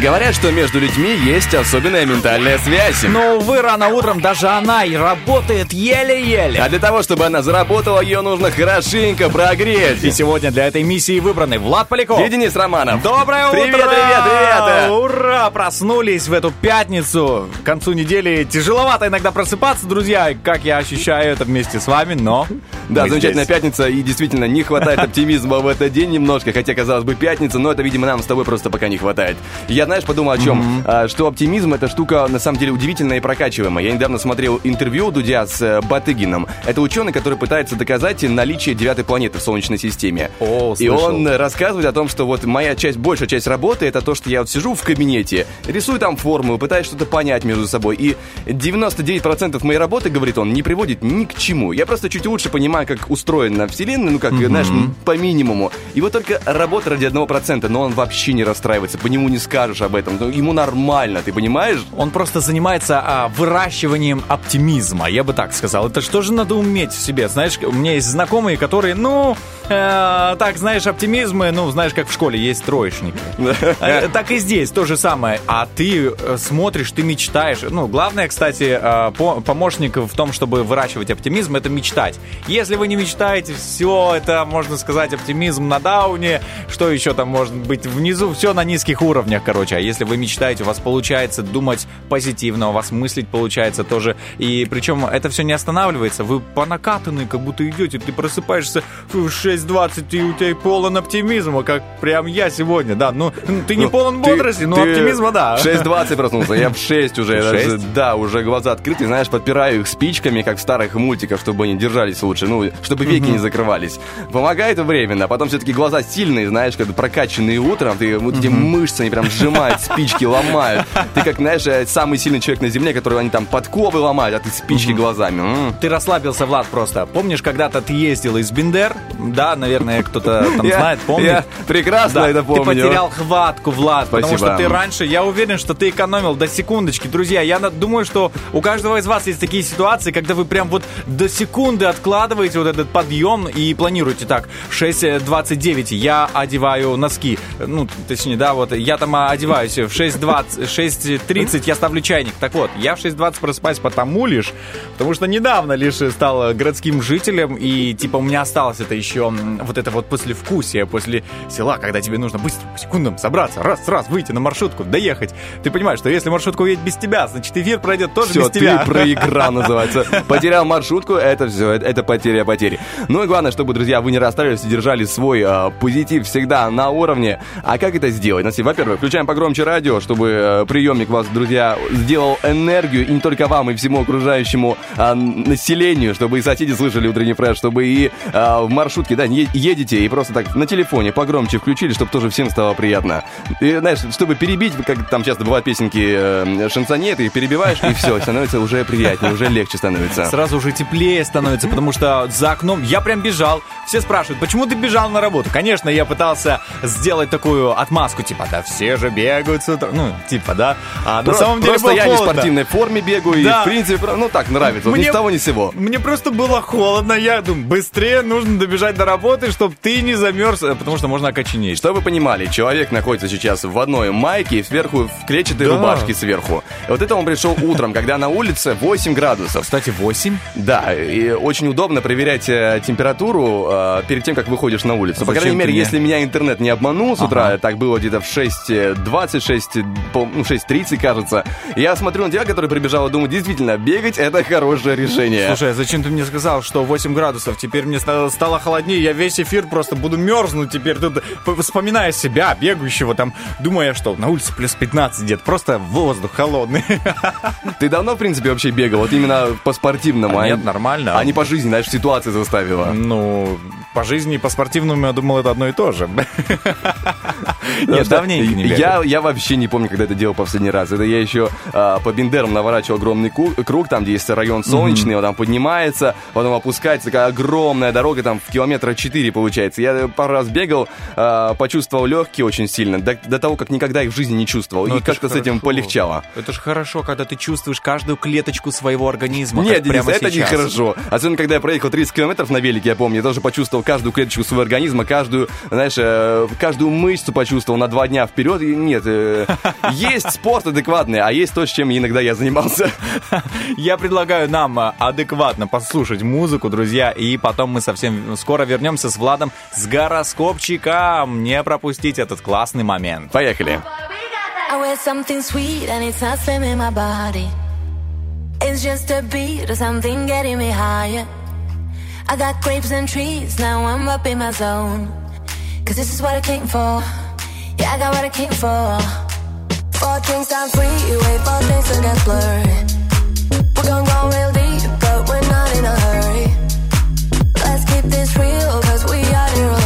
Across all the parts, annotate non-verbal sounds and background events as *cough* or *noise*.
Говорят, что между людьми есть особенная ментальная связь. Но, увы, рано утром даже она и работает еле-еле. А для того, чтобы она заработала, ее нужно хорошенько прогреть. И сегодня для этой миссии выбраны Влад Поляков. И Денис Романов. Доброе Привет, утро! привет, привет! Ура! Проснулись в эту пятницу. К концу недели тяжеловато иногда просыпаться, друзья. Как я ощущаю это вместе с вами, но... Да, замечательная здесь. пятница, и действительно не хватает оптимизма в этот день немножко, хотя, казалось бы, пятница, но это, видимо, нам с тобой просто пока не хватает. Я, знаешь, подумал о чем? А, Что оптимизм — это штука, на самом деле, удивительная и прокачиваемая. Я недавно смотрел интервью Дудя с э, Батыгином. Это ученый, который пытается доказать наличие девятой планеты в Солнечной системе. О, и он рассказывает о том, что вот моя часть, большая часть работы, это то, что я вот сижу в кабинете, рисую там формулы, пытаюсь что-то понять между собой, и 99% моей работы, говорит он, не приводит ни к чему. Я просто чуть лучше понимаю, как устроена Вселенная, ну, как, знаешь, м, по минимуму. И вот только работа ради 1%, но он вообще не расстраивается, по нему не скажешь об этом, ему нормально, ты понимаешь? Он просто занимается а, выращиванием оптимизма, я бы так сказал. Это что же надо уметь в себе? Знаешь, у меня есть знакомые, которые, ну, э, так, знаешь, оптимизмы, ну, знаешь, как в школе есть троечники. *laughs* Э, Так и здесь то же самое. А ты э, смотришь, ты мечтаешь. Ну, главное, кстати, э, по- помощник в том, чтобы выращивать оптимизм, это мечтать. Если вы не мечтаете, все, это, можно сказать, оптимизм на дауне. Что еще там может быть внизу? Все на низких уровнях, короче. А если вы мечтаете, у вас получается думать позитивно, у вас мыслить получается тоже. И причем это все не останавливается. Вы по накатанной как будто идете. Ты просыпаешься в 6.20, и у тебя полон оптимизма, как прям я сегодня. Да, ну, ты не Ну, полон ты- бодрости, но оптимизма, да. В 6.20 проснулся, я в 6 уже. я В даже- шесть? да, уже глаза открыты, знаешь, подпираю их спичками, как в старых мультиках, чтобы они держались лучше, ну, чтобы веки не закрывались. Помогает временно, а потом все-таки глаза сильные, знаешь, как прокачанные утром, ты вот эти мышцы, они прям сжимают спички, ломают. Ты как, знаешь, э, самый сильный человек на земле, который они там подковы ломают, а ты спички глазами. Ты расслабился, Влад, просто. Помнишь, когда-то ты ездил из Бендер? Да, наверное, кто-то *laughs* там знает, помнит? Прекрасно это помню. Ты потерял хватку, Влад, потому что ты раньше, я уверен, что ты экономил до секундочки. Друзья, я думаю, что у каждого из вас есть такие ситуации, когда вы прям вот до секунды откладываете вот этот подъем и планируете так, 6.29 я одеваю носки, ну, точнее, да, вот я там одеваюсь в 6.20, 6.30 я ставлю чайник. Так вот, я в 6.20 просыпаюсь потому лишь, потому что недавно лишь стал городским жителем, и типа у меня осталось это еще вот это вот послевкусие после села, когда тебе нужно быстро по секундам собраться, раз-раз выйти на маршрутку, доехать. Ты понимаешь, что если маршрутка уедет без тебя, значит эфир пройдет тоже Все, без тебя. ты проиграл, называется. *laughs* Потерял маршрутку, это все, это, это потеря потери. Ну и главное, чтобы, друзья, вы не расстраивались и держали свой а, позитив всегда на уровне. А как это сделать? Во-первых, включаем погромче радио, чтобы э, приемник вас, друзья, сделал энергию, и не только вам, и всему окружающему а, населению, чтобы и соседи слышали утренний фреш, чтобы и а, в маршрутке, да, едете и просто так на телефоне погромче включили, чтобы тоже всем стало приятно. И, знаешь, чтобы перебить, как там часто бывают песенки э, шансонет, ты перебиваешь, и все, становится уже приятнее, уже легче становится. Сразу уже теплее становится, потому что за окном я прям бежал. Все спрашивают, почему ты бежал на работу? Конечно, я пытался сделать такую отмазку, типа, да все же бегают с утра. Ну, типа, да. А на Про- самом деле Просто я не в холодно. спортивной форме бегаю, Да. и в принципе, ну так нравится, вот ни Мне- с того ни с сего. Мне просто было холодно, я думаю, быстрее нужно добежать до работы, чтобы ты не замерз, э, потому что можно окоченеть. Чтобы вы понимали, человек находится сейчас в одной майке и сверху в клетчатой Да. рубашке сверху. И вот это он пришел утром, когда на улице 8 градусов. Кстати, 8? Да, и очень удобно проверять э, температуру э, перед тем, как выходишь на улицу. По Зачем крайней ты мере, мне? если меня интернет не обманул с утра, так было где-то в 6.20, 6, по- ну, 6.30, кажется. Я смотрю на тебя, который прибежал, и думаю, действительно, бегать это хорошее решение. Слушай, а зачем ты мне сказал, что 8 градусов? Теперь мне ста- стало холоднее, я весь эфир просто буду мерзнуть теперь. Тут, вспоминая себя, бегающего там, думая, что на улице плюс 15 где-то, просто воздух холодный. *laughs* Ты давно, в принципе, вообще бегал? Вот именно по-спортивному. А а- нет, нормально. А не по жизни, знаешь, ситуация заставила. Ну, по жизни и по спортивному, я думал, это одно и то же. *laughs* Нет, давненько не бегал. я, я вообще не помню, когда это делал последний раз. Это я еще а, по Бендерам наворачивал огромный круг, там, где есть район солнечный, он там поднимается, потом опускается, такая огромная дорога, там, в километра 4 получается. Я пару раз бегал, а, почувствовал легкие очень сильно, до, до того, как никогда их в жизни не чувствовал. Ну, и как-то с этим хорошо. полегчало. Это же хорошо, когда ты чувствуешь каждую клеточку своего организма. Нет, Денис, прямо это сейчас. нехорошо. Особенно, когда я проехал 30 километров на велике, я помню, я тоже почувствовал каждую клеточку своего организма, каждую, знаешь, э, каждую мышцу почувствовал на два дня вперед. И нет, э, *laughs* есть спорт адекватный, а есть то, с чем иногда я занимался. *laughs* Я предлагаю нам а, адекватно послушать музыку, друзья, и потом мы совсем скоро вернемся с Владом с гороскопчиком. Не пропустить этот классный момент. Поехали. I wear something sweet and it's not slimming my body. It's just a beat or something getting me higher. I got grapes and trees, now I'm up in my zone. Cause this is what I came for. Yeah, I got what I came for. Four drinks on freeway, four days to get blurry. We're gonna go real deep, but we're not in a hurry. Let's keep this real, cause we are here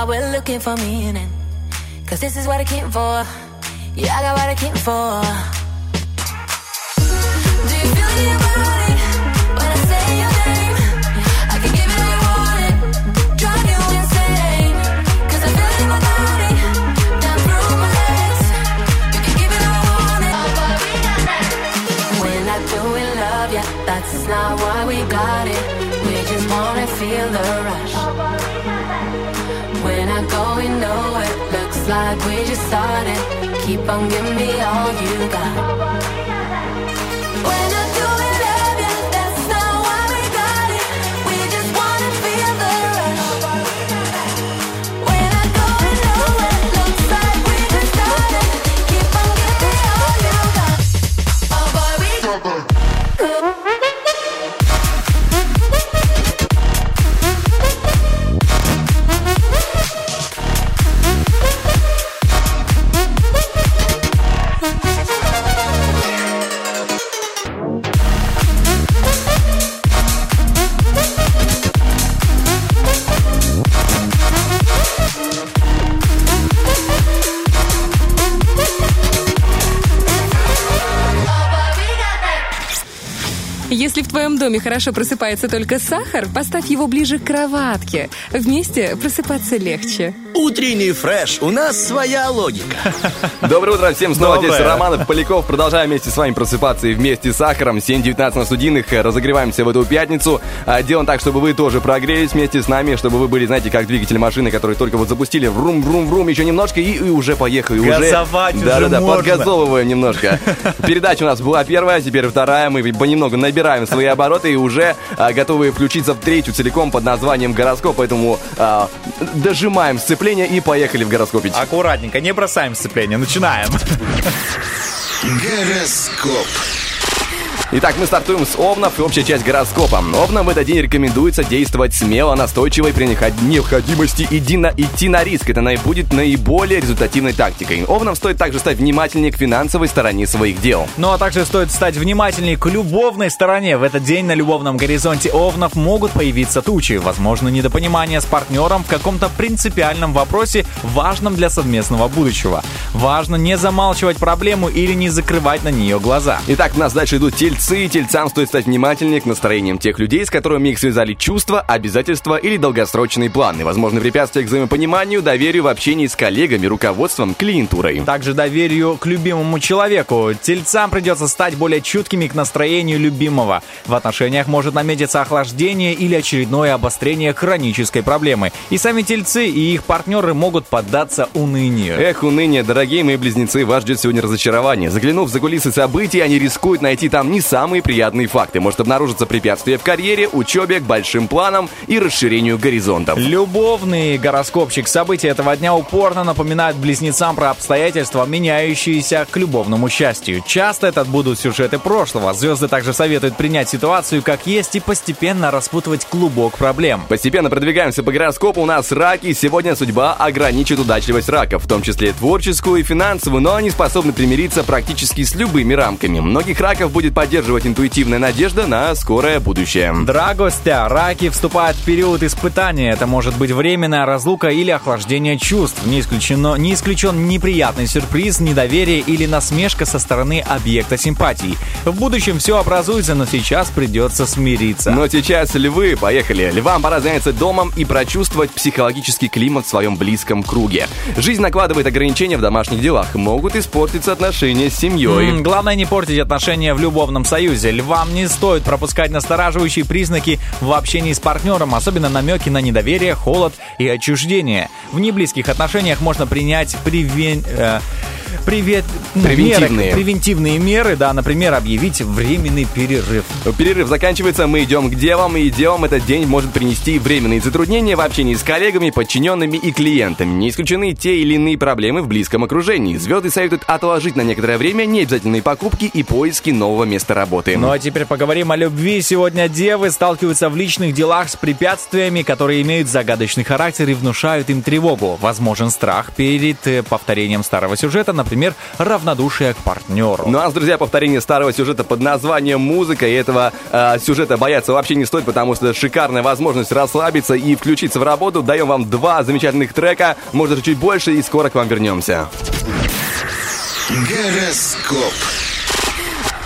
while we're looking for meaning. Cause this is what I came for. Yeah, I got what I came for. Like we just started. Keep on giving me all you got. Если в твоем доме хорошо просыпается только сахар, поставь его ближе к кроватке. Вместе просыпаться легче. Утренний фреш, у нас своя логика. *laughs* Доброе утро всем, снова Доброе. здесь Романов, Поляков. Продолжаем вместе с вами просыпаться и вместе с сахаром. 7.19 на студийных. Разогреваемся в эту пятницу. А, Делаем так, чтобы вы тоже прогрелись вместе с нами, чтобы вы были, знаете, как двигатель машины, который только вот запустили. Врум-врум-врум, еще немножко и, и уже поехали. Уже... Газовать уже Да-да-да, можно. подгазовываем немножко. *laughs* Передача у нас была первая, теперь вторая. Мы понемногу набираем свои обороты и уже а, готовы включиться в третью целиком под названием «Гороскоп». Поэтому а, дожимаем сцепление сцепление и поехали в гороскопить. Аккуратненько, не бросаем сцепление, начинаем. Гороскоп. Итак, мы стартуем с Овнов и общая часть гороскопа. Овнам в этот день рекомендуется действовать смело, настойчиво и при необходимости иди на, идти на риск. Это будет наиболее результативной тактикой. Овнам стоит также стать внимательнее к финансовой стороне своих дел. Ну а также стоит стать внимательнее к любовной стороне. В этот день на любовном горизонте овнов могут появиться тучи. Возможно, недопонимание с партнером в каком-то принципиальном вопросе, важном для совместного будущего. Важно не замалчивать проблему или не закрывать на нее глаза. Итак, у нас дальше идут тельцы. Тельцам стоит стать внимательнее к настроениям тех людей, с которыми их связали чувства, обязательства или долгосрочные планы. Возможны препятствия к взаимопониманию, доверию в общении с коллегами, руководством, клиентурой. Также доверию к любимому человеку. Тельцам придется стать более чуткими к настроению любимого. В отношениях может наметиться охлаждение или очередное обострение хронической проблемы. И сами тельцы и их партнеры могут поддаться унынию. Эх, уныние, дорогие мои близнецы, вас ждет сегодня разочарование. Заглянув за кулисы событий, они рискуют найти там не самые приятные факты. Может обнаружиться препятствие в карьере, учебе, к большим планам и расширению горизонтов. Любовный гороскопчик событий этого дня упорно напоминает близнецам про обстоятельства, меняющиеся к любовному счастью. Часто это будут сюжеты прошлого. Звезды также советуют принять ситуацию как есть и постепенно распутывать клубок проблем. Постепенно продвигаемся по гороскопу. У нас раки. Сегодня судьба ограничит удачливость раков, в том числе творческую и финансовую, но они способны примириться практически с любыми рамками. Многих раков будет поддерживать интуитивная надежда на скорое будущее. Драгостя, раки вступают в период испытания. Это может быть временная разлука или охлаждение чувств. Не, исключено, не исключен неприятный сюрприз, недоверие или насмешка со стороны объекта симпатии. В будущем все образуется, но сейчас придется смириться. Но сейчас львы, поехали. Львам пора заняться домом и прочувствовать психологический климат в своем близком круге. Жизнь накладывает ограничения в домашних делах. Могут испортиться отношения с семьей. М, Главное не портить отношения в любовном союзе. Львам не стоит пропускать настораживающие признаки в общении с партнером, особенно намеки на недоверие, холод и отчуждение. В неблизких отношениях можно принять привен... э, привет... ну, Превентивные. меры- превентивные меры, да, например, объявить временный перерыв. Перерыв заканчивается, мы идем к девам, и девам этот день может принести временные затруднения в общении с коллегами, подчиненными и клиентами. Не исключены те или иные проблемы в близком окружении. Звезды советуют отложить на некоторое время необязательные покупки и поиски нового места работы. Ну а теперь поговорим о любви. Сегодня девы сталкиваются в личных делах с препятствиями, которые имеют загадочный характер и внушают им тревогу. Возможен страх перед э, повторением старого сюжета, например, равнодушие к партнеру. Ну а, друзья, повторение старого сюжета под названием «Музыка», и этого э, сюжета бояться вообще не стоит, потому что это шикарная возможность расслабиться и включиться в работу. Даем вам два замечательных трека, может даже чуть больше, и скоро к вам вернемся. Гороскоп.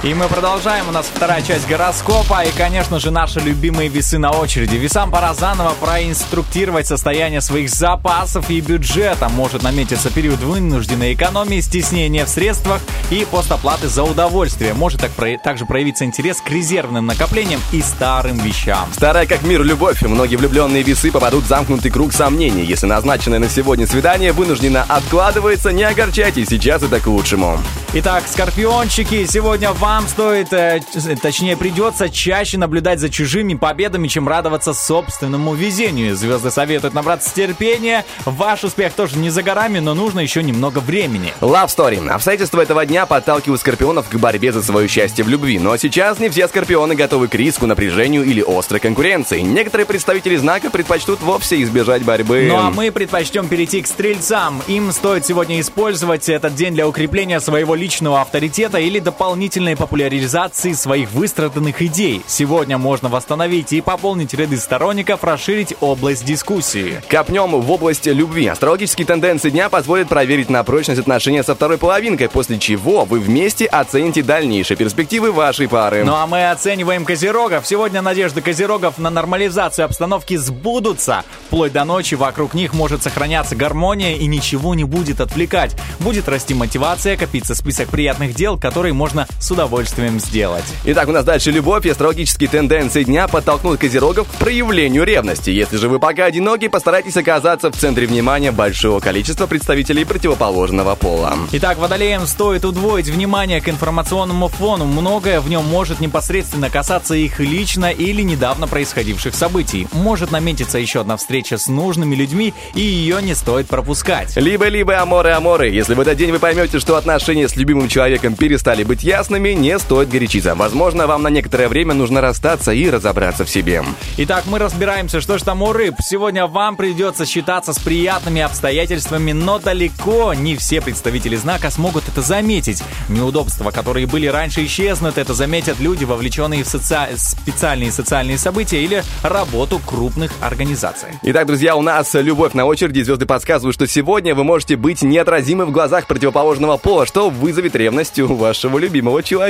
И мы продолжаем. У нас вторая часть гороскопа. И, конечно же, наши любимые весы на очереди. Весам пора заново проинструктировать состояние своих запасов и бюджета. Может наметиться период вынужденной экономии, стеснения в средствах и постоплаты за удовольствие. Может так про- также проявиться интерес к резервным накоплениям и старым вещам. Старая как мир любовь. Многие влюбленные весы попадут в замкнутый круг сомнений. Если назначенное на сегодня свидание вынужденно откладывается, не огорчайтесь, сейчас это к лучшему. Итак, скорпиончики, сегодня вам стоит, э, точнее придется чаще наблюдать за чужими победами, чем радоваться собственному везению. Звезды советуют набраться терпения. Ваш успех тоже не за горами, но нужно еще немного времени. Love Story. Обстоятельства этого дня подталкивают скорпионов к борьбе за свое счастье в любви. Но сейчас не все скорпионы готовы к риску, напряжению или острой конкуренции. Некоторые представители знака предпочтут вовсе избежать борьбы. Ну а мы предпочтем перейти к стрельцам. Им стоит сегодня использовать этот день для укрепления своего личного авторитета или дополнительной популяризации своих выстраданных идей. Сегодня можно восстановить и пополнить ряды сторонников, расширить область дискуссии. Копнем в область любви. Астрологические тенденции дня позволят проверить на прочность отношения со второй половинкой, после чего вы вместе оцените дальнейшие перспективы вашей пары. Ну а мы оцениваем козерогов. Сегодня надежды козерогов на нормализацию обстановки сбудутся. Вплоть до ночи вокруг них может сохраняться гармония и ничего не будет отвлекать. Будет расти мотивация, копиться список приятных дел, которые можно с удовольствием удовольствием сделать. Итак, у нас дальше любовь и астрологические тенденции дня подтолкнут козерогов к проявлению ревности. Если же вы пока одиноки, постарайтесь оказаться в центре внимания большого количества представителей противоположного пола. Итак, водолеям стоит удвоить внимание к информационному фону. Многое в нем может непосредственно касаться их лично или недавно происходивших событий. Может наметиться еще одна встреча с нужными людьми, и ее не стоит пропускать. Либо-либо аморы-аморы. Если в этот день вы поймете, что отношения с любимым человеком перестали быть ясными, не стоит горячиться. Возможно, вам на некоторое время нужно расстаться и разобраться в себе. Итак, мы разбираемся, что же там у рыб. Сегодня вам придется считаться с приятными обстоятельствами, но далеко не все представители знака смогут это заметить. Неудобства, которые были раньше, исчезнут. Это заметят люди, вовлеченные в соци... специальные социальные события или работу крупных организаций. Итак, друзья, у нас любовь на очереди. Звезды подсказывают, что сегодня вы можете быть неотразимы в глазах противоположного пола, что вызовет ревность у вашего любимого человека.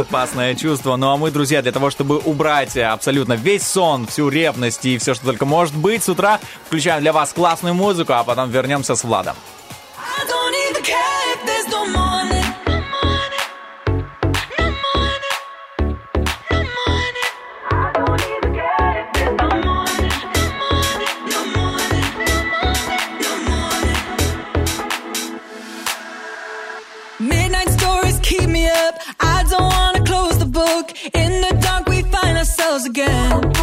Опасное чувство. Ну а мы, друзья, для того, чтобы убрать абсолютно весь сон, всю ревность и все, что только может быть, с утра включаем для вас классную музыку, а потом вернемся с Владом. I don't even care In the dark, we find ourselves again.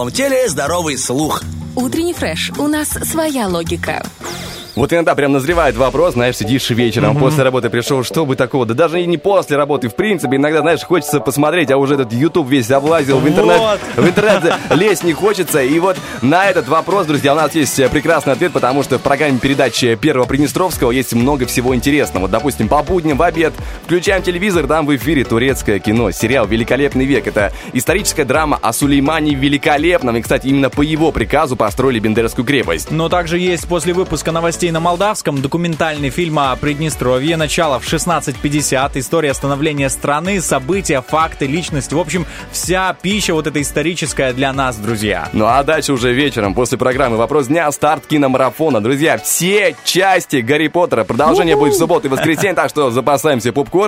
Здоровом теле здоровый слух. Утренний фреш. У нас своя логика. Вот иногда прям назревает вопрос, знаешь, сидишь вечером, после работы пришел, что бы такого, да даже и не после работы, в принципе, иногда, знаешь, хочется посмотреть, а уже этот YouTube весь облазил, в интернет, Вот. в интернет лезть не хочется, и вот на этот вопрос, друзья, у нас есть э, прекрасный ответ, потому что в программе передачи Первого Приднестровского есть много всего интересного. Вот, допустим, по будням в обед включаем телевизор, там в эфире турецкое кино, сериал «Великолепный век». Это историческая драма о Сулеймане Великолепном, и, кстати, именно по его приказу построили Бендерскую крепость. Но также есть после выпуска новостей на молдавском документальный фильм о Приднестровье, начало в 16.50, история становления страны, события, факты, личность. В общем, вся пища вот эта историческая для нас, друзья. Ну а дальше уже вечером, после программы «Вопрос дня», старт киномарафона. Друзья, все части Гарри Поттера. Продолжение будет в субботу и воскресенье, так что запасаемся попкорном,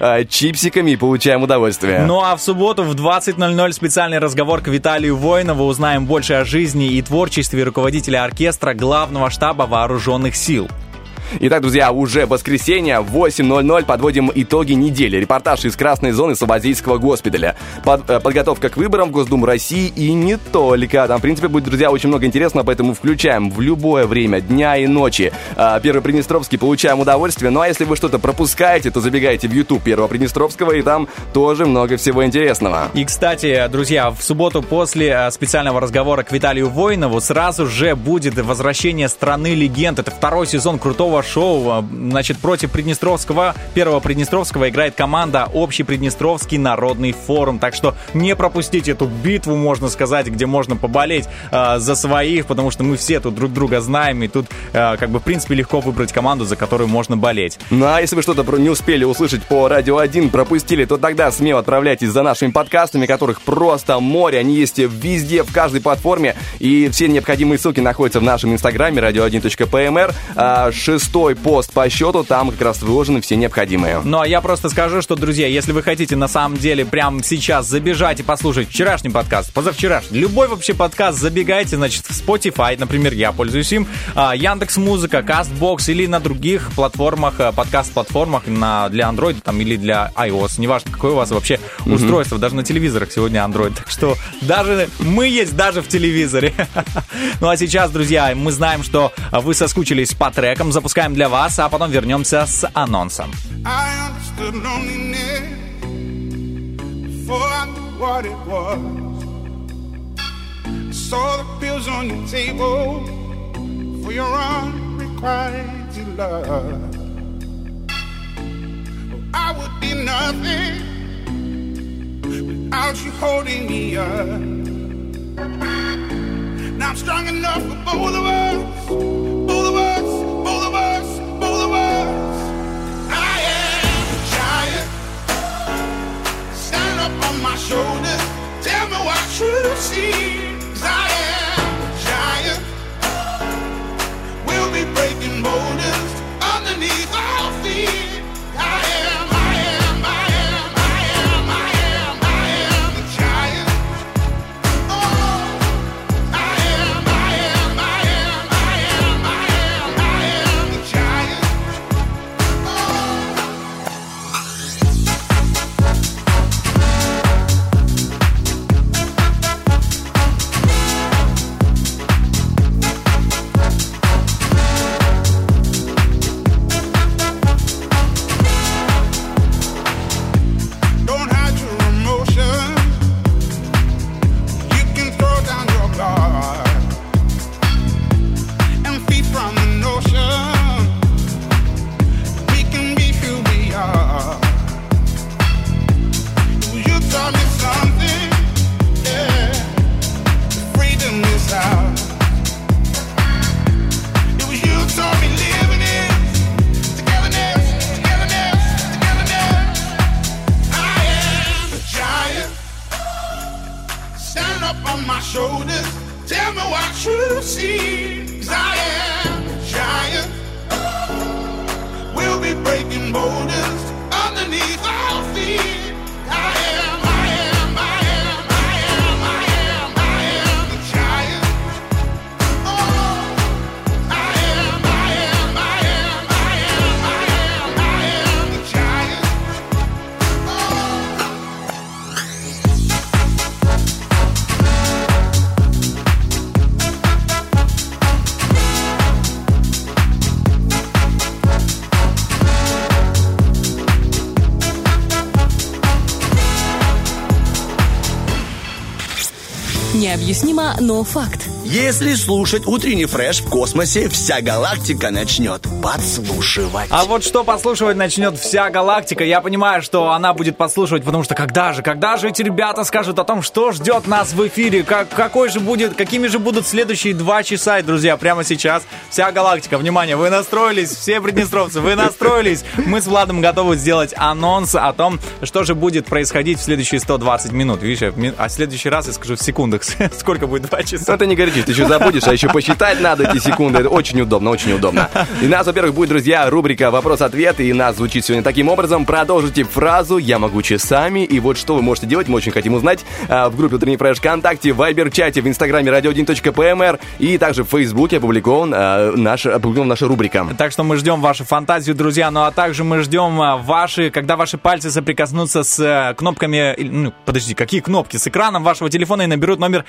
э, чипсиками и получаем удовольствие. Ну а в субботу в 20.00 специальный разговор к Виталию Воинову. Узнаем больше о жизни и творчестве руководителя оркестра главного штаба вооруженных сил. Итак, друзья, уже воскресенье, 8.00, подводим итоги недели. Репортаж из красной зоны Савазийского госпиталя. Под- э, подготовка к выборам в Госдуму России и не только. Там, в принципе, будет, друзья, очень много интересного, поэтому включаем в любое время дня и ночи. А, Первый Приднестровский получаем удовольствие. Ну а если вы что-то пропускаете, то забегайте в YouTube Первого Приднестровского, и там тоже много всего интересного. И, кстати, друзья, в субботу после э, специального разговора к Виталию Воинову сразу же будет возвращение «Страны легенд». Это второй сезон крутого шоу. Значит, против Приднестровского, первого Приднестровского играет команда «Общий Приднестровский народный форум». Так что не пропустите эту битву, можно сказать, где можно поболеть э, за своих, потому что мы все тут друг друга знаем, и тут, э, как бы, в принципе, легко выбрать команду, за которую можно болеть. Ну а если вы что-то не успели услышать по Радио 1, пропустили, то тогда смело отправляйтесь за нашими подкастами, которых просто море. Они есть везде, в каждой платформе. И все необходимые ссылки находятся в нашем инстаграме radio1.pmr. А шестой пост по счету, там как раз выложены все необходимые. Ну, а я просто скажу, что, друзья, если вы хотите на самом деле прямо сейчас забежать и послушать вчерашний подкаст, позавчерашний, любой вообще подкаст, забегайте, значит, в Spotify, например, я пользуюсь им, а, Яндекс Музыка, Castbox или на других платформах, а, подкаст-платформах на, для Android там, или для iOS, неважно, какое у вас вообще устройство, даже на телевизорах сегодня Android, так что даже мы есть даже в телевизоре. *laughs* Ну, а сейчас, друзья, мы знаем, что вы соскучились по трекам, запускаем для вас, а потом вернемся с анонсом. Saw the pills on your table for your unrequited love. Oh, I would be nothing without you holding me up. Now I'm strong enough for both of us, shoulders. Tell me what you see. 'Cause I am a giant. We'll be breaking boulders underneath our feet. Tell me what you see. 'Cause I am Необъяснимо, но факт. Если слушать утренний фреш в космосе, вся галактика начнет подслушивать. А вот что подслушивать начнет вся галактика, я понимаю, что она будет подслушивать, потому что когда же, когда же эти ребята скажут о том, что ждет нас в эфире, как, какой же будет, какими же будут следующие два часа, И, друзья, прямо сейчас вся галактика, внимание, вы настроились, все приднестровцы, вы настроились, мы с Владом готовы сделать анонс о том, что же будет происходить в следующие 120 минут, видишь, а в следующий раз я скажу в секундах *laughs* сколько будет 2 Ну, часа. ты не горячись, ты еще забудешь, а еще посчитать надо эти секунды. Это очень удобно, очень удобно. И у нас, во-первых, будет, друзья, рубрика «Вопрос-ответ», и нас звучит сегодня таким образом. Продолжите фразу «Я могу часами», и вот что вы можете делать, мы очень хотим узнать а, в группе «Утренний фреш» ВКонтакте, в Вайбер-чате, в Инстаграме radio1.pmr и также в Фейсбуке опубликован, а, наш, опубликована наша рубрика. Так что мы ждем вашу фантазию, друзья, ну а также мы ждем а, ваши, когда ваши пальцы соприкоснутся с э, кнопками, ну, подожди, какие кнопки? С экраном вашего телефона и наберут номер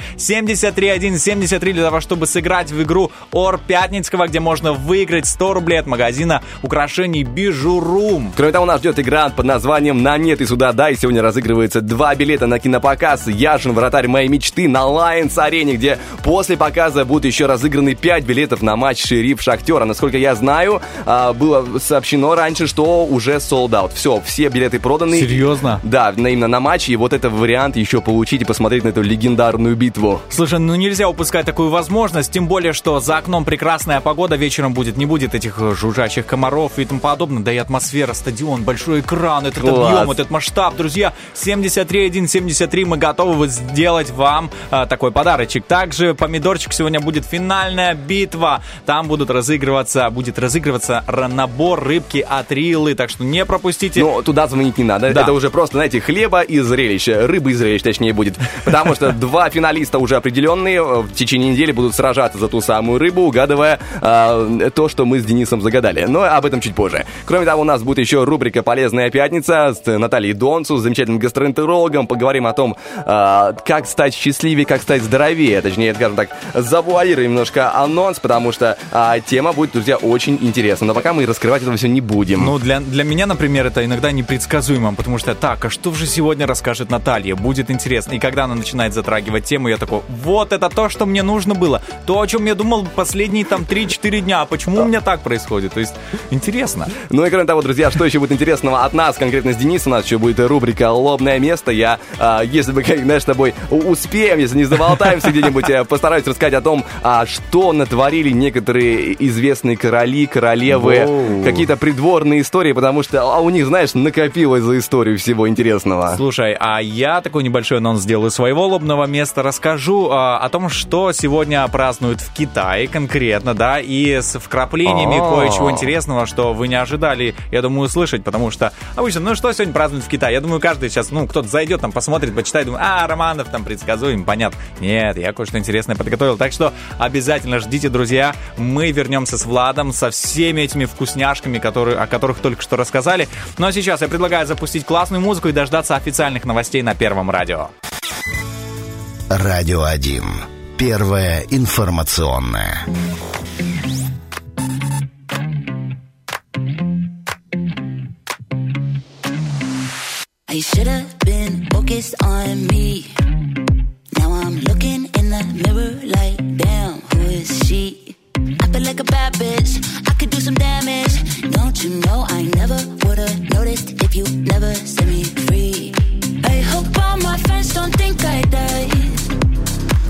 73173 для того, чтобы сыграть в игру Ор Пятницкого, где можно выиграть 100 рублей от магазина украшений Бижурум. Кроме того, нас ждет игра под названием «На нет и сюда да», и сегодня разыгрывается два билета на кинопоказ «Яшин, вратарь моей мечты» на Lions арене, где после показа будут еще разыграны 5 билетов на матч «Шериф Шахтера». Насколько я знаю, а, было сообщено раньше, что уже sold out. Все, все билеты проданы. Серьезно? Да, на- именно на матч, и вот это вариант еще получить и посмотреть на эту легендарную битву. Слушай, ну нельзя упускать такую возможность, тем более, что за окном прекрасная погода вечером будет, не будет этих э, жужжащих комаров и тому подобное, да и атмосфера, стадион, большой экран, этот Класс. объем, этот масштаб, друзья, 73173, мы готовы сделать вам а, такой подарочек. Также, помидорчик, сегодня будет финальная битва, там будут разыгрываться, будет разыгрываться набор рыбки от Рилы, так что не пропустите. Но туда звонить не надо. Да. Это уже просто, знаете, хлеба и зрелища. Рыбы и зрелищ, точнее, будет. Потому что *laughs* два финалиста уже определенные э, в течение недели будут сражаться за ту самую рыбу, угадывая э, то, что мы с Денисом загадали. Но об этом чуть позже. Кроме того, у нас будет еще рубрика «Полезная пятница» с Натальей Донцу, с замечательным гастроэнтерологом. Поговорим о том, э, как стать счастливее, как стать здоровее. Точнее, скажем так, завуалируем немножко анонс, потому что э, тема будет, друзья, очень интересна. Но пока мы раскрывать этого все не будем. Ну, для, для меня, например, это иногда непредсказуемо, потому что, так, а что же сегодня расскажет Наталья? Будет интересно. И когда она начинает затрагивать тему, я такой, вот это то, что мне нужно было. То, о чем я думал последние там 3-4 дня. А почему у меня так происходит? То есть, интересно. Ну и кроме того, друзья, что еще будет интересного от нас, конкретно с Денисом, у нас еще будет рубрика «Лобное место». Я, а, если бы, как, знаешь, с тобой успеем, если не заболтаемся где-нибудь, я постараюсь рассказать о том, а, что натворили некоторые известные короли, королевы, какие-то придворные истории, потому что а, у них, знаешь, накопилось за историю всего интересного. Слушай, а я такой небольшой анонс сделаю своего лобного места. Расскажу а, о том, что сегодня празднуют в Китае конкретно, да, и с вкраплениями А. кое-чего интересного, что вы не ожидали, я думаю, услышать, потому что обычно, ну что сегодня празднуют в Китае? Я думаю, каждый сейчас, ну, кто-то зайдет там, посмотрит, почитает, думает, а, Романов там предсказуем, понятно. Нет, я кое-что интересное подготовил, так что обязательно ждите, друзья. Мы вернемся с Владом, со всеми этими вкусняшками, которые, о которых только что рассказали. Ну а сейчас я предлагаю запустить классную музыку и дождаться официальных новостей на Первом радио. Радио 1. Первое информационное. I should have been focused on me. Now I'm looking in the mirror like, damn, who is she? I feel like a bad bitch. I could do some damage. Don't you know I never would've noticed if you never set me free? I hope all my friends don't think I died.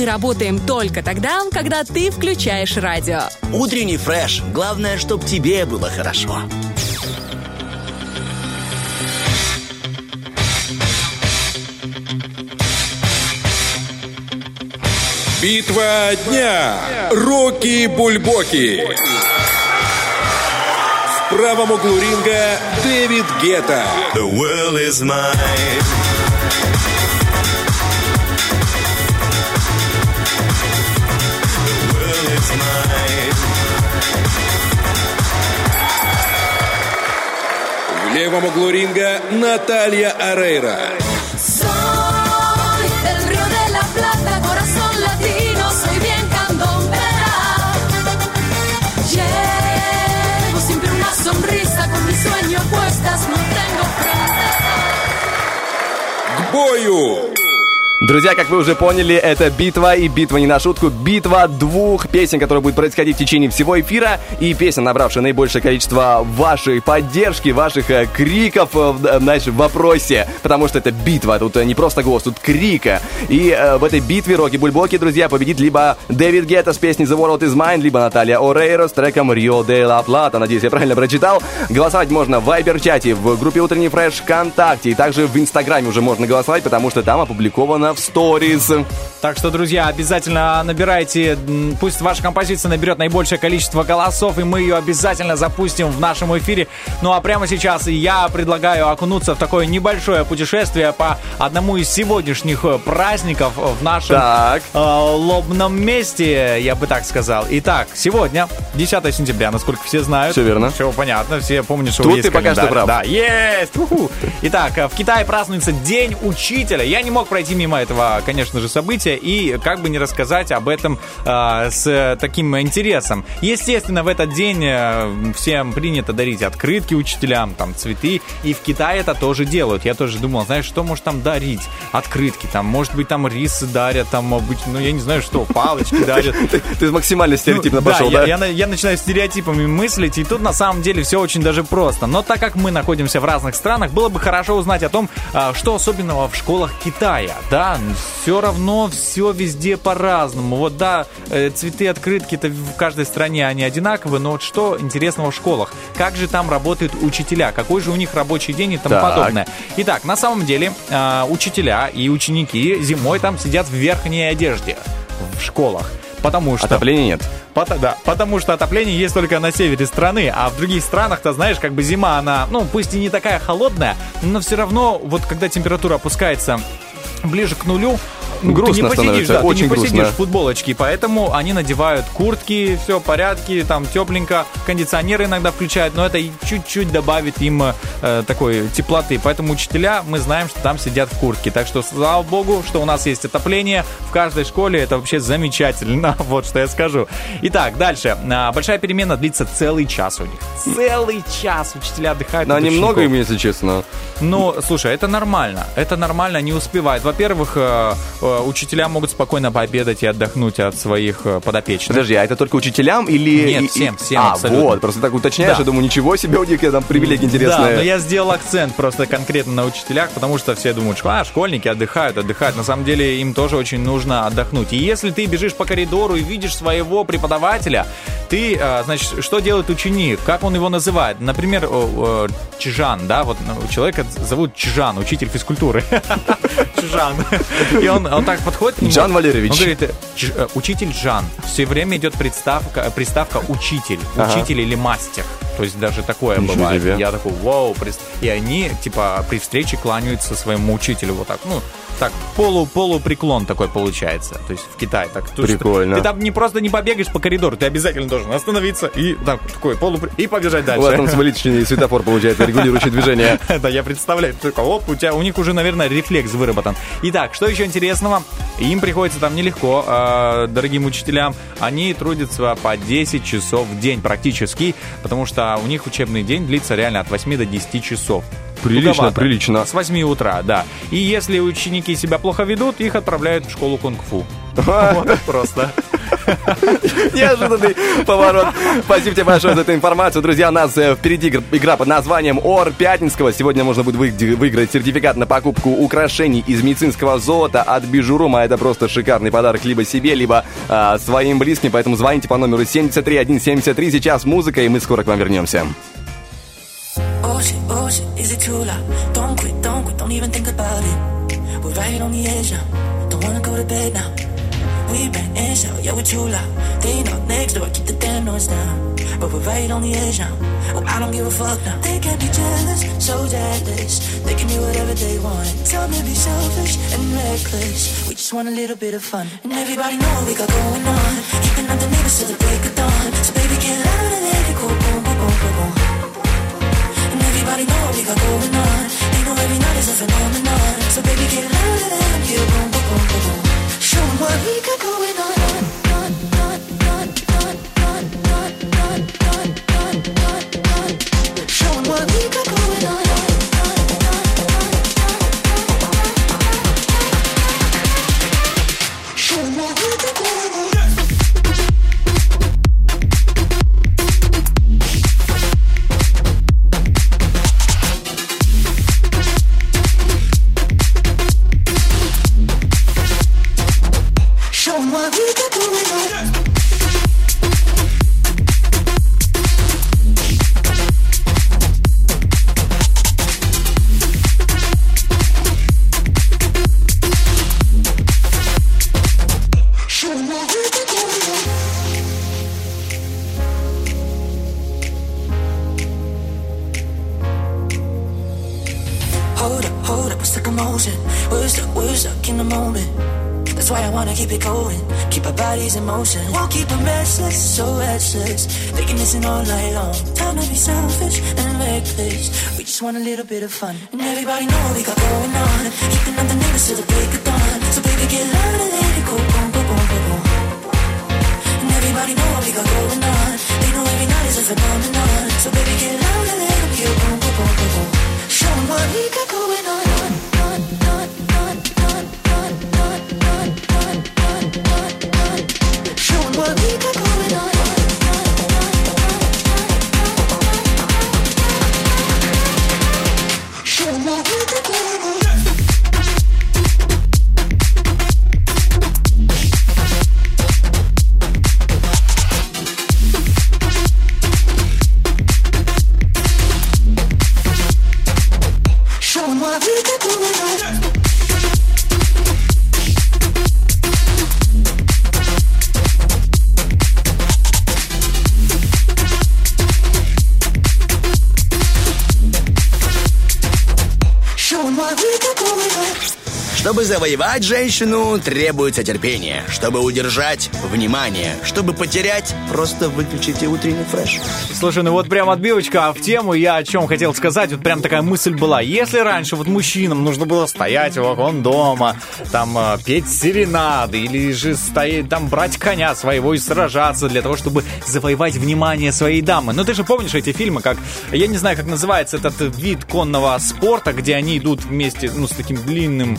Мы работаем только тогда, когда ты включаешь радио. Утренний фреш. Главное, чтобы тебе было хорошо. Битва дня. Рокки Бульбоки. В правом углу ринга Дэвид Гетта. The world is mine. Левом углу ринга Наталья Арейра. К бою. Друзья, как вы уже поняли, это битва и битва не на шутку. Битва двух песен, которая будет происходить в течение всего эфира. И песня, набравшая наибольшее количество вашей поддержки, ваших э, криков, э, э, знаешь, в вопросе. Потому что это битва, тут не просто голос, тут крика. И э, в этой битве Рокки Бульбоки, друзья, победит либо Дэвид Гетта с песней The World Is Mine, либо Наталья Орейро с треком Rio de la Plata. Надеюсь, я правильно прочитал. Голосовать можно в Вайбер-чате, в группе Утренний Фреш ВКонтакте. И также в Инстаграме уже можно голосовать, потому что там опубликовано сторис. Так что, друзья, обязательно набирайте, пусть ваша композиция наберет наибольшее количество голосов, и мы ее обязательно запустим в нашем эфире. Ну а прямо сейчас я предлагаю окунуться в такое небольшое путешествие по одному из сегодняшних э, праздников в нашем Так. э, лобном месте, я бы так сказал. Итак, сегодня, 10 сентября, насколько все знают. Всё верно. Все понятно, все помнят, что Тут есть ты пока что календарь. прав. Да, есть! Уху. Итак, э, в Китае празднуется День учителя. Я не мог пройти мимо этого, конечно же, события и как бы не рассказать об этом э, с таким интересом. Естественно, в этот день э, всем принято дарить открытки учителям, там, цветы. И в Китае это тоже делают. Я тоже думал, знаешь, что может там дарить? Открытки, там, может быть, там рисы дарят, там, может быть, ну, я не знаю, что, палочки дарят. *laughs* Ты, максимально стереотипно Ну, пошел, я, да? Я начинаю стереотипами мыслить, и тут на самом деле все очень даже просто. Но так как мы находимся в разных странах, было бы хорошо узнать о том, а, что особенного в школах Китая. Да, все равно все везде по-разному. Вот да, э, цветы, открытки-то в каждой стране они одинаковые, но вот что интересного в школах? Как же там работают учителя? Какой же у них рабочий день и тому Так. подобное? Итак, на самом деле а, учителя и ученики зимой там сидят в верхней одежде в школах. Потому что... Отопления нет. Пото- да, потому что отопление есть только на севере страны, а в других странах-то, знаешь, как бы зима, она, ну, пусть и не такая холодная, но все равно, вот когда температура опускается ближе к нулю, ну, Грустно ты не посидишь, становится, да, очень ты не посидишь грустно. в футболочке, поэтому они надевают куртки, все в порядке, там тепленько, кондиционеры иногда включают, но это чуть-чуть добавит им э, такой теплоты, поэтому учителя, мы знаем, что там сидят в куртке, так что слава богу, что у нас есть отопление в каждой школе, это вообще замечательно, *laughs* вот что я скажу. Итак, дальше, А, большая перемена длится целый час у них, целый час учителя отдыхают. От немного им, если честно. Ну, слушай, это нормально. Это нормально, не успевают. Во-первых, э, учителя могут спокойно пообедать и отдохнуть от своих э, подопечных. Подожди, а это только учителям или... Нет, всем, всем А, абсолютно. вот, просто так уточняешь, Да. я думаю, ничего себе, у них там привилегии интересные. Да, но я сделал акцент просто конкретно на учителях, потому что все думают, что а, школьники отдыхают, отдыхают. На самом деле им тоже очень нужно отдохнуть. И если ты бежишь по коридору и видишь своего преподавателя, ты, э, значит, что делает ученик? Как он его называет? Например, э, э, Чижан, да, вот ну, человека зовут Чижан, учитель физкультуры. *laughs* Чижан. И он, он так подходит к нему. Джан Валерьевич. Он говорит, э, э, учитель Жан. Все время идет приставка, приставка учитель. Ага. Учитель или мастер. То есть даже такое Ничего бывает. себе. Я такой, вау, и они, типа, при встрече кланяются своему учителю вот так, ну, так, полу, полупреклон такой получается. То есть в Китае так. Прикольно. Ты там не просто не побегаешь по коридору, ты обязательно должен остановиться и так, такой полупри... и побежать У вас там дальше. свалительный светофор получается, регулирующий движение. *laughs* Да, я представляю, ты такой, оп, у тебя, у них уже, наверное, рефлекс выработан. Итак, что еще интересного? Им приходится там нелегко, э, дорогим учителям. Они трудятся по 10 часов в день практически, потому что у них учебный день длится реально от 8 до 10 часов. Прилично, Туговато. прилично. С 8 утра, да. И если ученики себя плохо ведут, их отправляют в школу кунг-фу. Вот так просто. *laughs* Неожиданный поворот. Спасибо тебе большое за эту информацию. Друзья, у нас э, впереди игр- игра под названием Ор Пятницкого. Сегодня можно будет вы- выиграть сертификат на покупку украшений из медицинского золота от Бижурума. Это просто шикарный подарок либо себе, либо а, своим близким. Поэтому звоните по номеру 73173. Сейчас музыка, и мы скоро к вам вернемся. Oh shit, oh shit, is it too loud? Don't quit, don't quit, don't even think about it. We're right on the edge now. Don't wanna go to bed now. We bang and shout, yeah, we're too loud. They knock next door, keep the damn noise down. But we're right on the edge now. Oh, I don't give a fuck now. They can be jealous, so jealous. They can do whatever they want. Tell me be selfish and reckless. We just want a little bit of fun. And everybody know we got going on. Keeping up the neighbors till the break of dawn. So baby, get loud and let go boom, boom, boom, boom, boom. Everybody know we got going on. They know every night is a phenomenon. So baby, get louder than them, hear boom, boom, boom, boom, boom. Show 'em what we got going on. So. They can listen all night long. Time to be selfish and reckless. We just want a little bit of fun. And everybody know what we got going on. Keeping up the neighbors till the break of dawn. So baby, get loud and let it go. Boom, boom, boom, boom, boom. And everybody know what we got going on. They know every night is a phenomenon. So baby, get loud and let them hear. Boom, boom, boom, boom, boom. Show 'em what we got going on. Завоевать женщину, требуется терпение. Чтобы удержать – внимание. Чтобы потерять – просто выключите утренний фреш. Слушай, ну вот прям отбивочка а в тему, я о чем хотел сказать, вот прям такая мысль была. Если раньше вот мужчинам нужно было стоять окон дома, там э, петь серенады, или же стоять, там брать коня своего и сражаться для того, чтобы завоевать внимание своей дамы. Ну ты же помнишь эти фильмы, как, я не знаю, как называется этот вид конного спорта, где они идут вместе, ну, с таким длинным,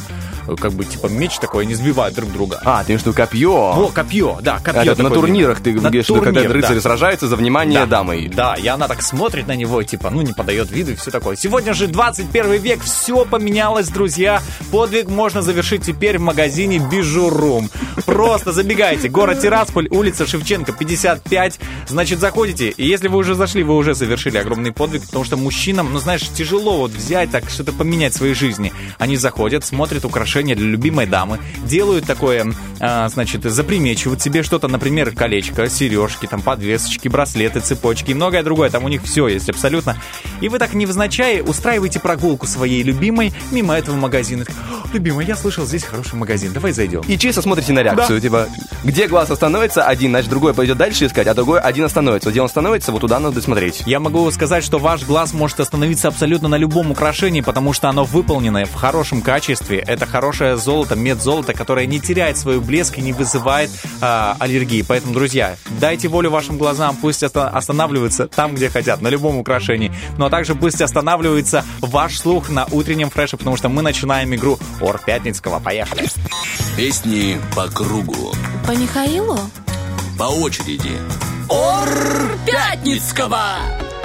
как бы, типа, меч такой, они сбивают друг друга. А, ты что, копье? Во, копье, да, копье. Это на турнирах ты говоришь, когда рыцари да. сражаются за внимание Да. дамы. Да, и она так смотрит на него, типа, ну, не подает виду и все такое. Сегодня же 21 век, все поменялось, друзья. Подвиг можно завершить теперь в магазине Бижурум. Просто забегайте. Город Тирасполь, улица Шевченко, 55. Значит, заходите, и если вы уже зашли, вы уже совершили огромный подвиг, потому что мужчинам, ну, знаешь, тяжело вот взять так, что-то поменять в своей жизни. Они заходят, смотрят украшения для любимой дамы, делают такое, а, значит, запримечивают себе что-то, например, колечко, сережки, там, подвесочки, браслеты, цепочки и многое другое. Там у них все есть абсолютно. И вы так невзначай устраиваете прогулку своей любимой мимо этого магазина. «О, Любимая, я слышал, здесь хороший магазин, давай зайдем. И чисто смотрите на реакцию, Да. типа, где глаз остановится, один, значит, другой пойдет дальше искать, а другой один остановится. Где он становится, вот туда надо смотреть. Я могу сказать, что ваш глаз может остановиться абсолютно на любом украшении, потому что оно выполнено в хорошем качестве. Это хорошее золото, медзолото, которое не теряет свой блеск и не вызывает а, аллергии. Поэтому, друзья, дайте волю вашим глазам, пусть оста- останавливаются там, где хотят, на любом украшении. Ну а также пусть останавливается ваш слух на утреннем фреше, потому что мы начинаем игру Ор Пятницкого. Поехали! Песни по кругу. По Михаилу? по очереди. Ор Пятницкого!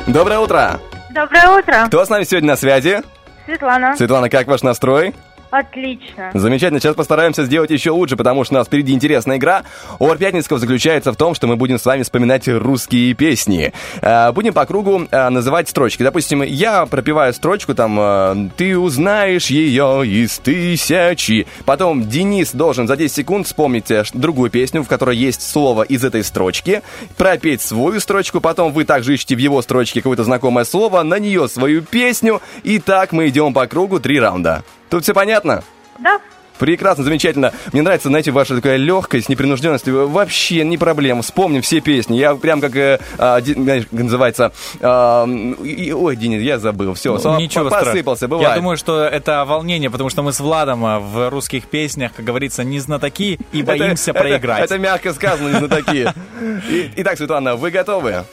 Доброе утро! Доброе утро. Кто с нами сегодня на связи? Светлана. Светлана, как ваш настрой? Отлично. Замечательно, сейчас постараемся сделать еще лучше, потому что у нас впереди интересная игра. Ор Пятницкого заключается в том, что мы будем с вами вспоминать русские песни. Э, Будем по кругу э, называть строчки. Допустим, я пропиваю строчку, там, э, ты узнаешь ее из тысячи. Потом Денис должен за 10 секунд вспомнить другую песню, в которой есть слово из этой строчки, пропеть свою строчку, потом вы также ищете в его строчке какое-то знакомое слово, на нее свою песню, и так мы идем по кругу три раунда. Тут все понятно? Да. Прекрасно, замечательно. Мне нравится, знаете, ваша такая легкость, непринужденность. Вообще не проблема. Вспомним все песни. Я прям как, э, а, ди- знаешь, как называется... а, и- ой, Денис, я забыл. Все, Ну, Ничего страшного. посыпался, бывает. Я думаю, что это волнение, потому что мы с Владом а, в русских песнях, как говорится, не знатоки и Это- боимся это- проиграть. Это, мягко сказано, не знатоки. *laughs* Итак, Светлана, вы готовы?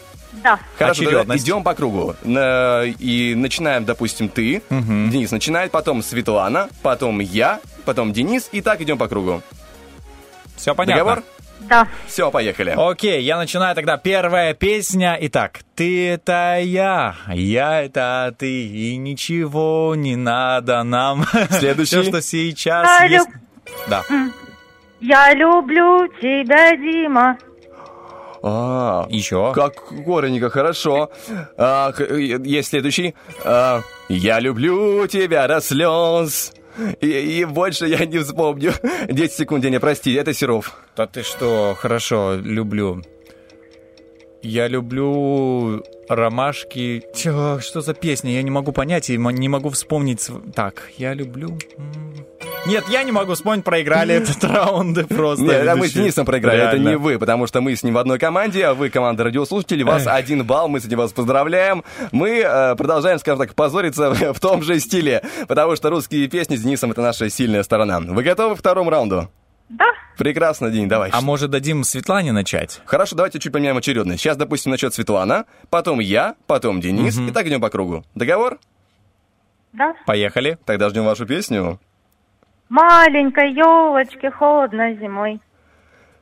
Да. Хорошо, Очередность. идем по кругу. На- И начинаем, допустим, ты, Денис начинает, потом Светлана, потом я, потом Денис, и так идем по кругу. Все понятно? Договор? Да. Все, поехали. Окей, я начинаю тогда. Первая песня. Итак, ты это я, я это ты, и ничего не надо нам. *laughs* Следующий. Все, что сейчас А, есть. люб- Да. Я люблю тебя, Дима. А, Еще. Как коротенько, хорошо. А, есть следующий. А, я люблю тебя до слез. И, и больше я не вспомню. 10 секунд, Деня, прости, это Серов. Да ты что, хорошо, люблю. Я люблю ромашки. Чё, что за песня? Я не могу понять и не могу вспомнить. Так, я люблю. Нет, я не могу вспомнить, проиграли этот *laughs* раунд просто. Нет, это мы с. Денисом проиграли, это Реально. не вы, потому что мы с ним в одной команде, а вы команда радиослушателей, вас Эх. один балл, мы с этим вас поздравляем. Мы э, продолжаем, скажем так, позориться *laughs* в том же стиле, потому что русские песни с Денисом это наша сильная сторона. Вы готовы к второму раунду? Да. Прекрасно, День, давай. А может дадим Светлане начать? Хорошо, давайте чуть поменяем очередность. Сейчас, допустим, начнет Светлана, потом я, потом Денис, и так идем по кругу. Договор? Да. Поехали. Тогда ждем вашу песню. Маленькой елочке холодно зимой.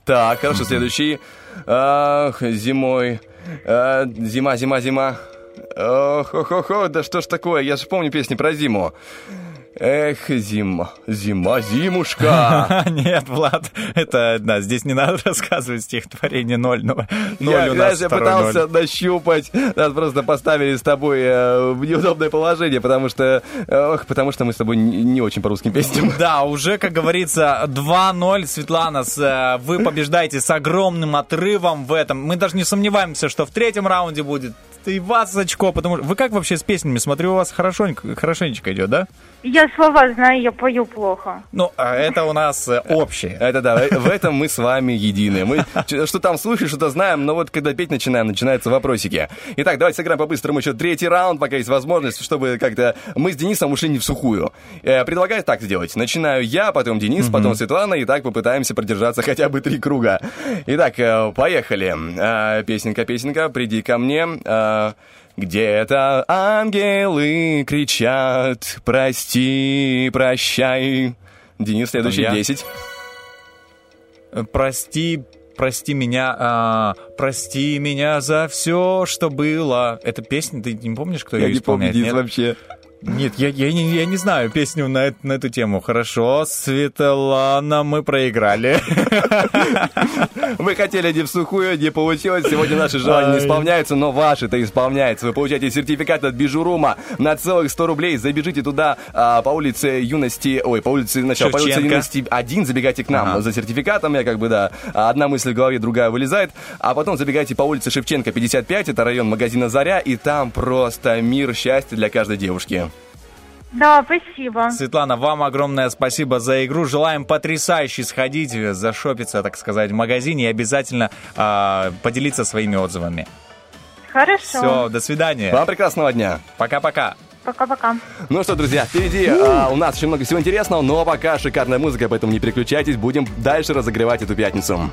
Так, хорошо, следующий. Ах, зимой. А, зима, зима, зима. Ох, ох, ох, ох, да что ж такое? Я же помню песни про зиму. Эх, зима, зима, зимушка. *laughs* Нет, Влад, это, да, здесь не надо рассказывать стихотворение ноль, но ноль Я, у знаешь, нас я пытался нащупать. Нас просто поставили с тобой э, в неудобное положение, потому что, ох, потому что мы с тобой не, не очень по русским песням. *laughs* Да, уже, как говорится, 2-0, Светлана, с, э, вы побеждаете с огромным отрывом в этом. Мы даже не сомневаемся, что в третьем раунде будет и вас очко, потому что... Вы как вообще с песнями? Смотрю, у вас хорошенько, хорошенечко идет, да? Я слова знаю, я пою плохо. Ну, а это у нас э, общее. Это да, в этом мы с вами едины. Мы что там слушаем, что-то знаем, но вот когда петь начинаем, начинаются вопросики. Итак, давайте сыграем по-быстрому еще третий раунд, пока есть возможность, чтобы как-то мы с Денисом ушли не в сухую. Э, предлагаю так сделать. Начинаю я, потом Денис, потом Светлана, и так попытаемся продержаться хотя бы три круга. Итак, э, поехали. Песенка, песенка, приди ко мне. Где-то ангелы кричат «Прости, прощай». Денис, следующий, Я. 10. Э, Прости, прости меня, а, прости меня за все, что было. Это песня, ты не помнишь, кто Я ее не помню, исполняет? Денис, вообще. Нет, я, я, не, я не знаю песню на, на эту тему. Хорошо, Светлана, мы проиграли. *laughs* Вы хотели не в сухую, не получилось. Сегодня наши желания не исполняются, но ваши-то исполняются. Вы получаете сертификат от Бижурума на целых 100 рублей. Забежите туда а, по улице Юности... Ой, по улице... Сначала по улице. Юности 1, забегайте к нам Ага. за сертификатом. Я как бы, да, одна мысль в голове, другая вылезает. А потом забегайте по улице Шевченко 55, это район магазина «Заря», и там просто мир счастья для каждой девушки. Да, спасибо. Светлана, вам огромное спасибо за игру. Желаем потрясающе сходить, э, зашопиться, так сказать, в магазине и обязательно а, поделиться своими отзывами. Хорошо. Все, до свидания. Вам прекрасного дня. Пока-пока. Пока-пока. Ну что, друзья, впереди а, у нас еще много всего интересного, но пока шикарная музыка, поэтому не переключайтесь, будем дальше разогревать эту пятницу.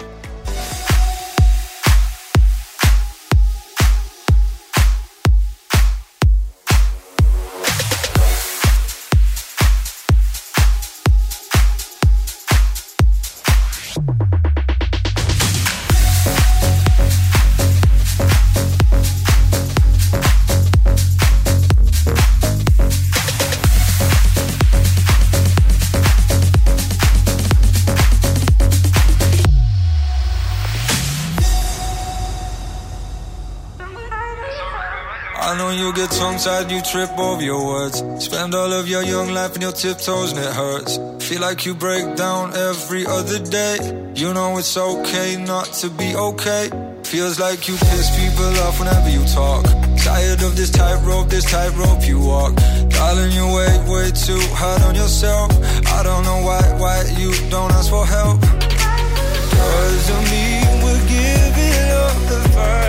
Tied, you trip over your words. Spend all of your young life on your tiptoes and it hurts. Feel like you break down every other day. You know it's okay not to be okay. Feels like you piss people off whenever you talk. Tired of this tightrope, this tightrope you walk. Darling, you way, way too hard on yourself. I don't know why, why you don't ask for help. Doesn't mean we're giving up the fight.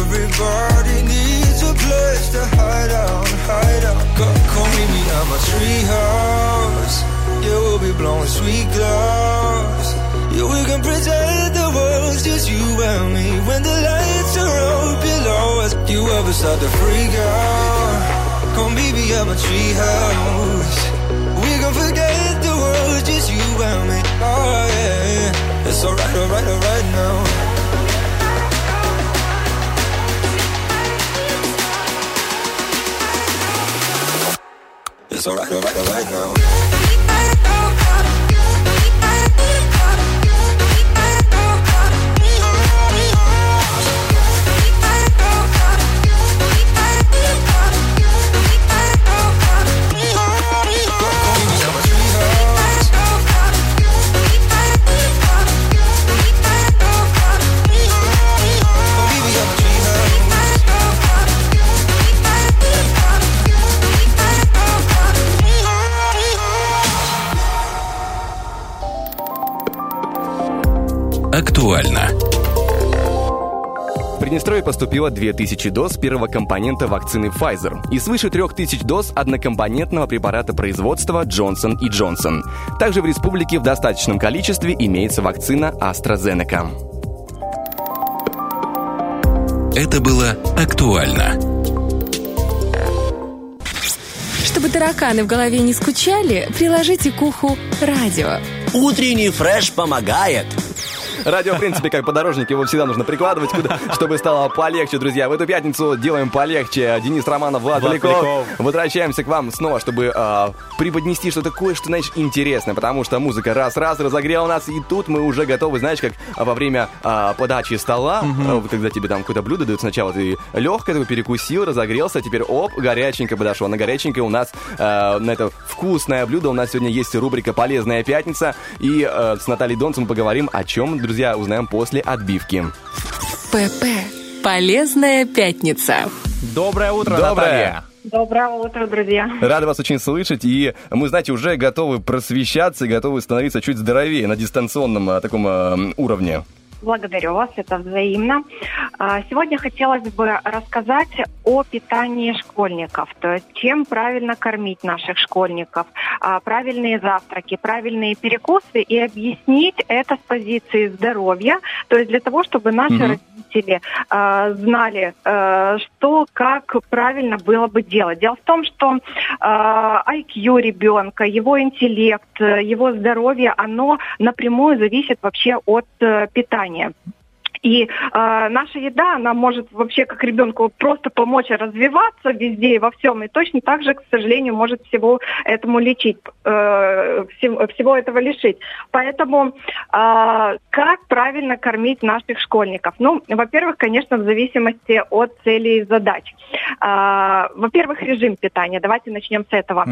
Everybody needs a place to hide out, hide out. Come, come meet me at my treehouse. Yeah, we'll be blowing sweet clouds. Yeah, we can pretend the world's just you and me. When the lights are out below us, you ever start to freak out? Come meet me at my treehouse. We can forget the world's just you and me. Oh yeah, alright, alright, alright now. Поступило 2000 доз первого компонента вакцины Pfizer и свыше 3000 доз однокомпонентного препарата производства Johnson Johnson. Также в республике в достаточном количестве имеется вакцина AstraZeneca. Это было актуально. Чтобы тараканы в голове не скучали, приложите к уху радио. Утренний фреш помогает. Радио, в принципе, как подорожник, его всегда нужно прикладывать, куда, *laughs* чтобы стало полегче, друзья. В эту пятницу делаем полегче. Денис Романов, Влад, Влад Поляков. Поляков. Возвращаемся к вам снова, чтобы а, преподнести что-то кое-что, знаешь, интересное, потому что музыка раз-раз разогрела нас, и тут мы уже готовы, знаешь, как а, во время а, подачи стола, вот когда тебе там какое-то блюдо дают, сначала ты легкое, такой перекусил, разогрелся, теперь оп, горяченько подошло. На горяченькое у нас а, на это вкусное блюдо у нас сегодня есть рубрика «Полезная пятница», и а, с Натальей Донцем поговорим о чем, друзья, узнаем после отбивки. ПП. Полезная пятница. Доброе утро, Доброе. Наталья. Доброе утро, друзья. Рады вас очень слышать, и мы, знаете, уже готовы просвещаться и готовы становиться чуть здоровее на дистанционном а, таком а, уровне. Благодарю вас, это взаимно. А, Сегодня хотелось бы рассказать о питании школьников, то есть чем правильно кормить наших школьников, а, правильные завтраки, правильные перекусы и объяснить это с позиции здоровья, то есть для того, чтобы наши Мгм. родители а, знали, что, как правильно было бы делать. Дело в том, что IQ ребенка, его интеллект, его здоровье, оно напрямую зависит вообще от э, питания. И э, наша еда, она может вообще как ребенку просто помочь развиваться везде и во всем, и точно так же, к сожалению, может всего этому лечить, э, всем- всего этого лишить. Поэтому э, как правильно кормить наших школьников? Ну, во-первых, конечно, в зависимости от целей и задач. Э, во-первых, режим питания. Давайте начнем с этого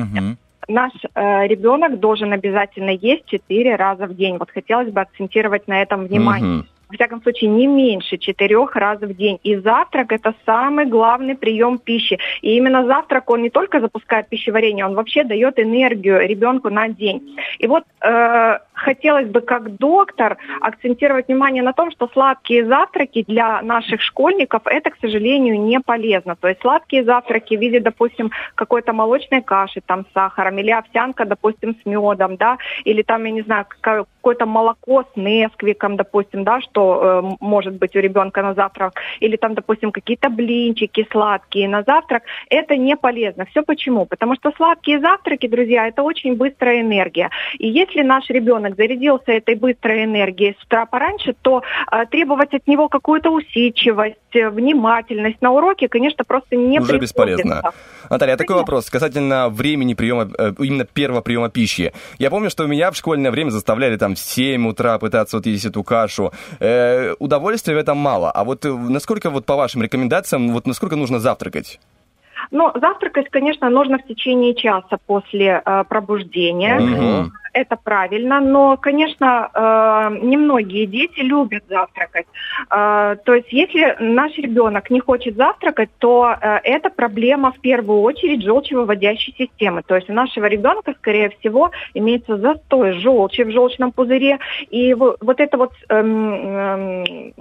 наш э, ребенок должен обязательно есть 4 раза в день. Вот хотелось бы акцентировать на этом внимание. Мгм. Во всяком случае, не меньше четырех раз в день. И завтрак – это самый главный прием пищи. И именно завтрак, он не только запускает пищеварение, он вообще дает энергию ребенку на день. И вот э, хотелось бы как доктор акцентировать внимание на том, что сладкие завтраки для наших школьников – это, к сожалению, не полезно. То есть сладкие завтраки в виде, допустим, какой-то молочной каши там с сахаром или овсянка, допустим, с медом, да, или там, я не знаю, какое-то молоко с несквиком, допустим, да, что э, может быть у ребенка на завтрак, или там, допустим, какие-то блинчики сладкие на завтрак, это не полезно. Все почему? Потому что сладкие завтраки, друзья, это очень быстрая энергия. И если наш ребенок зарядился этой быстрой энергией с утра пораньше, то э, требовать от него какую-то усидчивость, э, внимательность на уроке, конечно, просто не Уже бесполезно. Наталья, а такой вопрос касательно времени приема, э, именно первого приема пищи. Я помню, что меня в школьное время заставляли там в 7 утра пытаться вот есть эту кашу. Э, э, удовольствия в этом мало. А вот э, насколько вот по вашим рекомендациям, вот насколько нужно завтракать? Но завтракать, конечно, нужно в течение часа после э, пробуждения. Мгм. Это правильно, но, конечно, э, немногие дети любят завтракать. Э, то есть, если наш ребенок не хочет завтракать, то э, это проблема в первую очередь желчевыводящей системы. То есть у нашего ребенка, скорее всего, имеется застой желчи в желчном пузыре, и во- вот это вот эм, эм,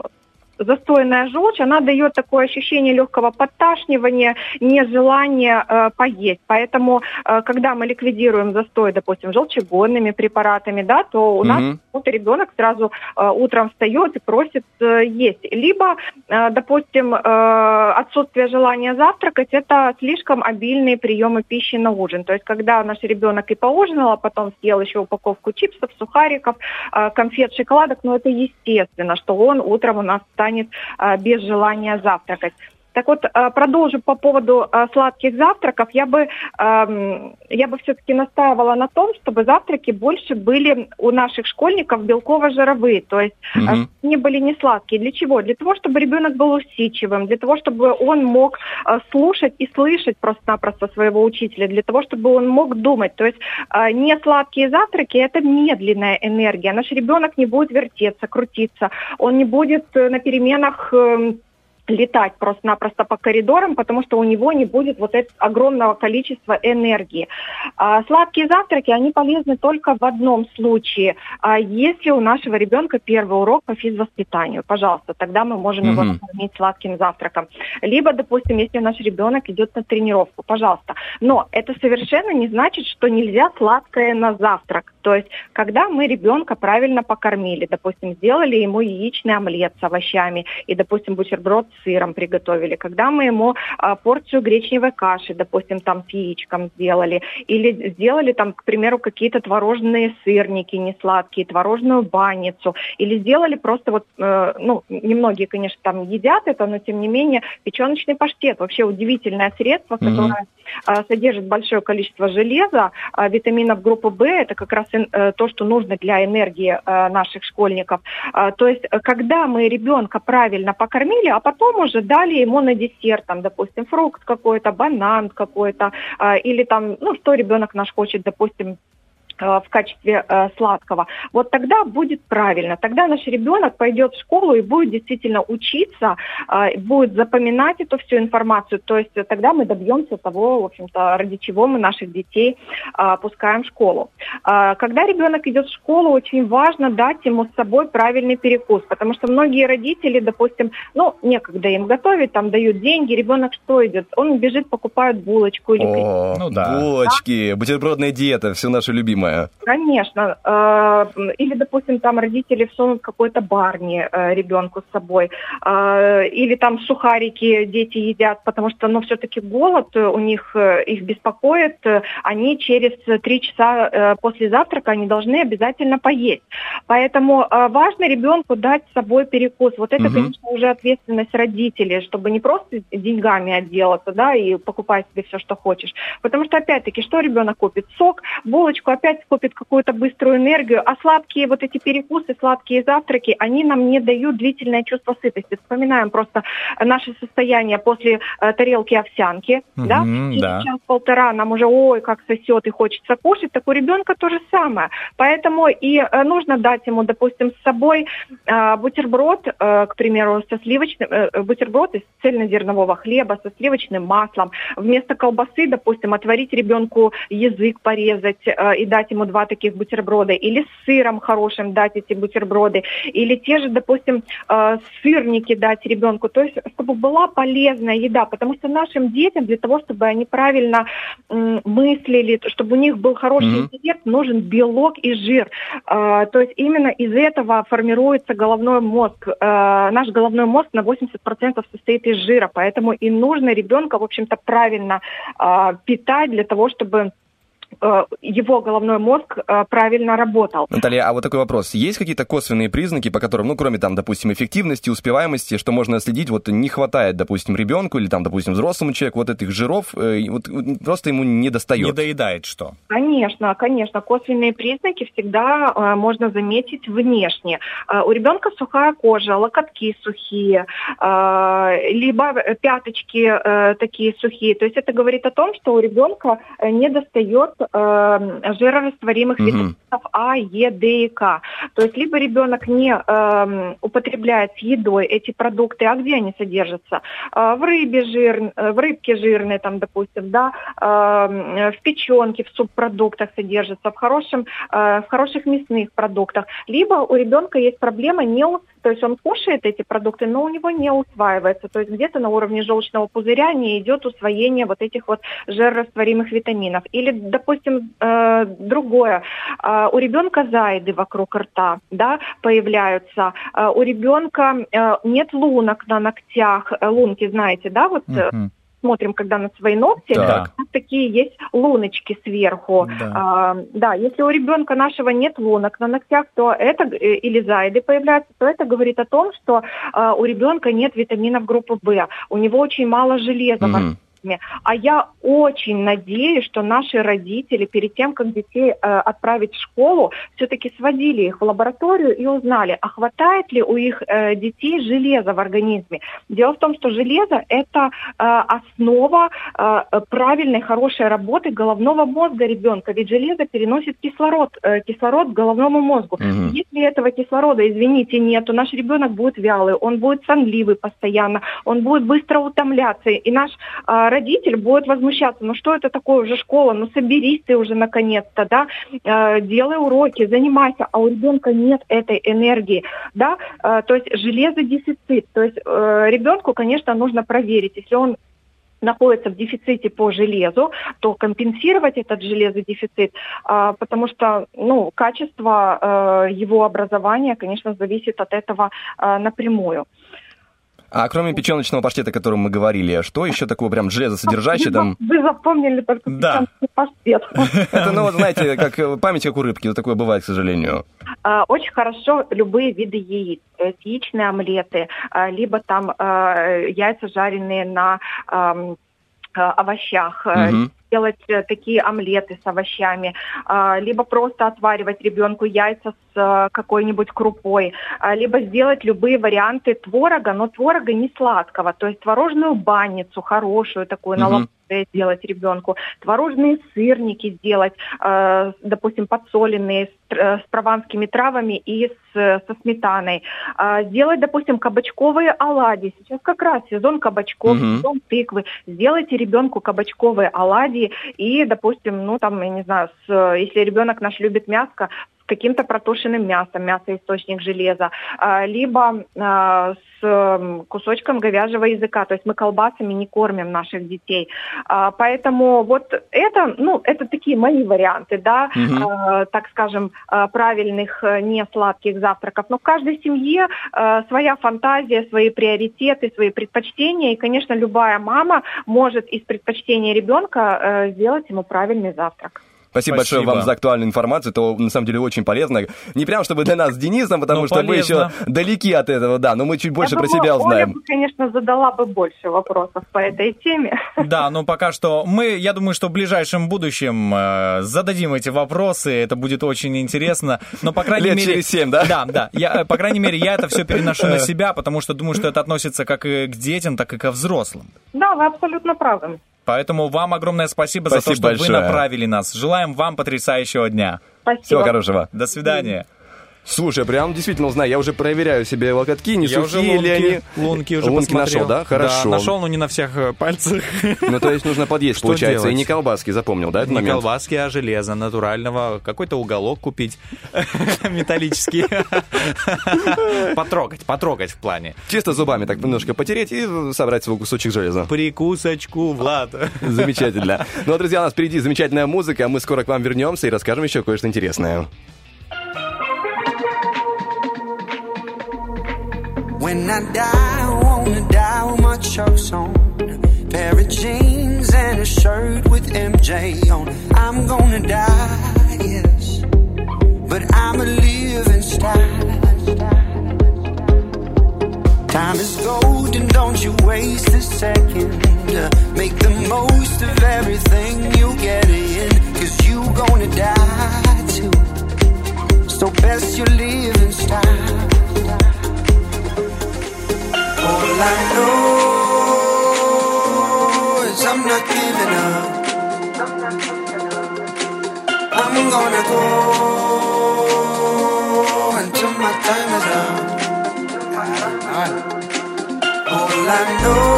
застойная желчь, она дает такое ощущение легкого подташнивания, нежелания э, поесть. Поэтому, э, когда мы ликвидируем застой, допустим, желчегонными препаратами, да, то у нас Вот ребенок сразу э, утром встает и просит э, есть. Либо, э, допустим, отсутствие желания завтракать – это слишком обильные приемы пищи на ужин. То есть, когда наш ребенок и поужинал, а потом съел еще упаковку чипсов, сухариков, конфет, шоколадок, ну это естественно, что он утром у нас станет без желания завтракать. Так вот, э, продолжу по поводу э, сладких завтраков. Я бы, эм, я бы все-таки настаивала на том, чтобы завтраки больше были у наших школьников белково-жировые, то есть э, Мгм. не были не сладкие. Для чего? Для того, чтобы ребенок был усидчивым, для того, чтобы он мог э, слушать и слышать просто-напросто своего учителя, для того, чтобы он мог думать. То есть э, не сладкие завтраки – это медленная энергия. Наш ребенок не будет вертеться, крутиться, он не будет э, на переменах эм, летать просто-напросто по коридорам, потому что у него не будет вот этого огромного количества энергии. А сладкие завтраки, они полезны только в одном случае. А если у нашего ребенка первый урок по физвоспитанию, пожалуйста, тогда мы можем его Мгм. накормить сладким завтраком. Либо, допустим, если наш ребенок идет на тренировку, пожалуйста. Но это совершенно не значит, что нельзя сладкое на завтрак. То есть, когда мы ребенка правильно покормили, допустим, сделали ему яичный омлет с овощами и, допустим, бутерброд с сыром приготовили, когда мы ему а, порцию гречневой каши, допустим, там с яичком сделали, или сделали там, к примеру, какие-то творожные сырники несладкие, творожную баницу, или сделали просто вот, э, ну, немногие, конечно, там едят это, но тем не менее печеночный паштет, вообще удивительное средство, которое а, содержит большое количество железа, а, витаминов группы В, это как раз э, то, что нужно для энергии э, наших школьников. А, То есть, э, когда мы ребенка правильно покормили, а потом уже дали ему на десерт, там, допустим, фрукт какой-то, банан какой-то, а, или там, ну, что ребенок наш хочет, допустим, э, в качестве э, сладкого, вот тогда будет правильно. Тогда наш ребенок пойдет в школу и будет действительно учиться, э, будет запоминать эту всю информацию. То есть тогда мы добьемся того, в общем-то, ради чего мы наших детей э, пускаем в школу. Когда ребенок идет в школу, очень важно дать ему с собой правильный перекус, потому что многие родители, допустим, ну, некогда им готовить, там дают деньги, ребенок что идет? Он бежит, покупает булочку или О, Ну булочки, бутербродная диета, все наше любимое. Конечно. Э, Или, допустим, там родители всунут какой-то барни э, ребенку с собой. Э, Или там сухарики дети едят, потому что, ну, все-таки голод у них их беспокоит. Они через три часа после завтрака они должны обязательно поесть. Поэтому важно ребенку дать с собой перекус. Вот это, Мгм. конечно, уже ответственность родителей, чтобы не просто деньгами отделаться, да, и покупать себе все, что хочешь. Потому что, опять-таки, что ребенок купит? Сок, булочку, опять купит какую-то быструю энергию, а сладкие вот эти перекусы, сладкие завтраки, они нам не дают длительное чувство сытости. Вспоминаем просто наше состояние после э, тарелки овсянки, да, Мгм, через да. час-полтора нам уже, ой, как сосет и хочется кушать, так у ребенка то же самое. Поэтому и э, нужно дать ему, допустим, с собой э, бутерброд, э, к примеру, со сливочным, э, бутерброд из цельнозернового хлеба со сливочным маслом. Вместо колбасы, допустим, отварить ребенку язык, порезать э, и дать ему два таких бутерброда. Или с сыром хорошим дать эти бутерброды. Или те же, допустим, э, сырники дать ребенку. То есть, чтобы была полезная еда. Потому что нашим детям, для того, чтобы они правильно м, мыслили, чтобы у них был хороший Мгм. интеллект, нужен белок и жир. Э, То есть именно из этого формируется головной мозг. Э, Наш головной мозг на 80% состоит из жира, поэтому и нужно ребенка, в общем-то, правильно э, питать для того, чтобы э, его головной мозг э, правильно работал. Наталья, а вот такой вопрос. Есть какие-то косвенные признаки, по которым, ну, кроме там, допустим, эффективности, успеваемости, что можно следить, вот не хватает, допустим, ребенку или там, допустим, взрослому человеку вот этих жиров, э, вот просто ему не достает? Не доедает что? Конечно, конечно, косвенные признаки всегда э, можно заметить внешне. Э, у ребенка сухая кожа, локотки сухие, э, либо пяточки э, такие сухие. То есть это говорит о том, что у ребенка э, не достает э, жирорастворимых витаминов А, Е, Д и К. То есть либо ребенок не э, употребляет с едой эти продукты, а где они содержатся? Э, в рыбе жир, э, в рыбке жирной, там, допустим, да, э, в печенке, в субпродуктах содержатся, в, хорошем, э, в хороших мясных продуктах. Либо у ребенка есть проблема не то есть он кушает эти продукты, но у него не усваивается. То есть где-то на уровне желчного пузыря не идет усвоение вот этих вот жирорастворимых витаминов. Или, допустим, э, другое. Э, у ребенка зайды вокруг рта да, появляются. Э, у ребенка нет лунок на ногтях. Лунки, знаете, да, вот э, смотрим, когда на свои ногти, Так. такие есть луночки сверху. Да. А, да, если у ребенка нашего нет лунок на ногтях, то это э, или зайды появляются, то это говорит о том, что а, у ребенка нет витаминов группы В, у него очень мало железа. в Организме. А я очень надеюсь, что наши родители перед тем, как детей э, отправить в школу, все-таки сводили их в лабораторию и узнали, а хватает ли у их э, детей железа в организме. Дело в том, что железо это э, основа э, правильной, хорошей работы головного мозга ребенка. Ведь железо переносит кислород, э, кислород к головному мозгу. Мгм. Если этого кислорода, извините, нет, то наш ребенок будет вялый, он будет сонливый постоянно, он будет быстро утомляться. И наш а, родитель будет возмущаться, ну что это такое уже школа, ну соберись ты уже наконец-то, да, Э, делай уроки, занимайся, а у ребенка нет этой энергии, да, Э, то есть железодефицит, то есть э, ребенку, конечно, нужно проверить, если он находится в дефиците по железу, то компенсировать этот железодефицит, а, потому что ну, качество его образования, конечно, зависит от этого напрямую. А кроме печеночного паштета, о котором мы говорили, что еще такого прям железосодержащее там? Вы запомнили только Да. печеночный паштет. *laughs* Это, ну, вот, знаете, как э, память, как у рыбки, вот такое бывает, к сожалению. А, Очень хорошо любые виды яиц, то есть яичные омлеты, а, либо там а, яйца жареные на овощах, Мгм. Делать э, такие омлеты с овощами, а, либо просто отваривать ребенку яйца с э, какой-нибудь крупой, а, либо сделать любые варианты творога, но творога не сладкого, то есть творожную банницу хорошую такую на Лопатке сделать ребенку, творожные сырники сделать, э, допустим, подсоленные с, э, с прованскими травами и с, э, со сметаной. А, Сделать, допустим, кабачковые оладьи. Сейчас как раз сезон кабачков, Мгм. сезон тыквы. Сделайте ребенку кабачковые оладьи и, допустим, ну там, я не знаю, с, э, если ребенок наш любит мяско, каким-то протушенным мясом, мясо источник железа, а, либо а, с кусочком говяжьего языка. То есть мы колбасами не кормим наших детей. А, Поэтому вот это, ну, это такие мои варианты, да, а, так скажем, правильных э, не сладких завтраков. Но в каждой семье своя фантазия, свои приоритеты, свои предпочтения. И, конечно, любая мама может из предпочтения ребенка э, сделать ему правильный завтрак. Спасибо, Спасибо. большое вам за актуальную информацию. Это на самом деле очень полезно. Не прям чтобы для нас с Денисом, потому Ну, что мы полезно. еще далеки от этого, да, но мы чуть больше Я про думаю, себя Оля узнаем. бы, конечно, задала бы больше вопросов по этой теме. Да, но пока что мы, я думаю, что в ближайшем будущем э, зададим эти вопросы, это будет очень интересно. Но по крайней Лет мере, через семь, да? Да, да. Я, э, по крайней мере, я это все переношу на себя, потому что думаю, что это относится как и к детям, так и ко взрослым. Да, вы абсолютно правы. Поэтому вам огромное спасибо, за то, Спасибо что вы большое. направили нас. Желаем вам потрясающего дня. Спасибо. Всего хорошего. До свидания. Слушай, прям действительно знаю, я уже проверяю себе локотки, не Я уже сухие ли они. лунки, лунки уже Лунки посмотрел. нашел, да? Хорошо. Да, нашел, но не на всех э, пальцах. *laughs* Ну, то есть нужно подъесть, *laughs* Что получается, делать? и не колбаски, запомнил, да, этот Не момент? колбаски, а железо натурального. Какой-то уголок купить *laughs* металлический. Потрогать, потрогать в плане. Чисто зубами так немножко потереть и собрать свой кусочек железа. Прикусочку, Влад. Замечательно. Ну, а, друзья, у нас впереди замечательная музыка, а мы скоро к вам вернемся и расскажем еще кое-что интересное. When I die, I wanna die with my chucks on. Pair of jeans and a shirt with MJ on. I'm gonna die, yes, but I'm a living style. Time is gold and don't you waste a second. Make the most of everything you get in, cause you gonna die too. So best you live in style. All I know is I'm not giving up. I'm gonna go until my time is up. All I know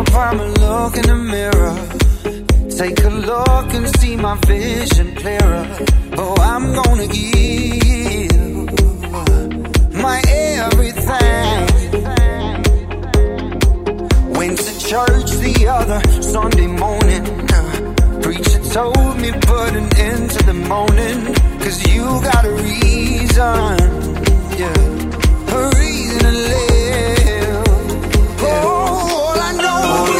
wake I'ma look in the mirror. Take a look and see my vision clearer. Oh, I'm gonna give my everything. Went to church the other Sunday morning. Preacher told me put an end to the moaning. Cause you got a reason, yeah, a reason to live. Know,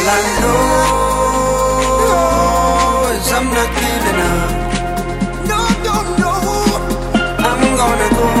all I know is I'm not giving up. No, no, no. I'm gonna go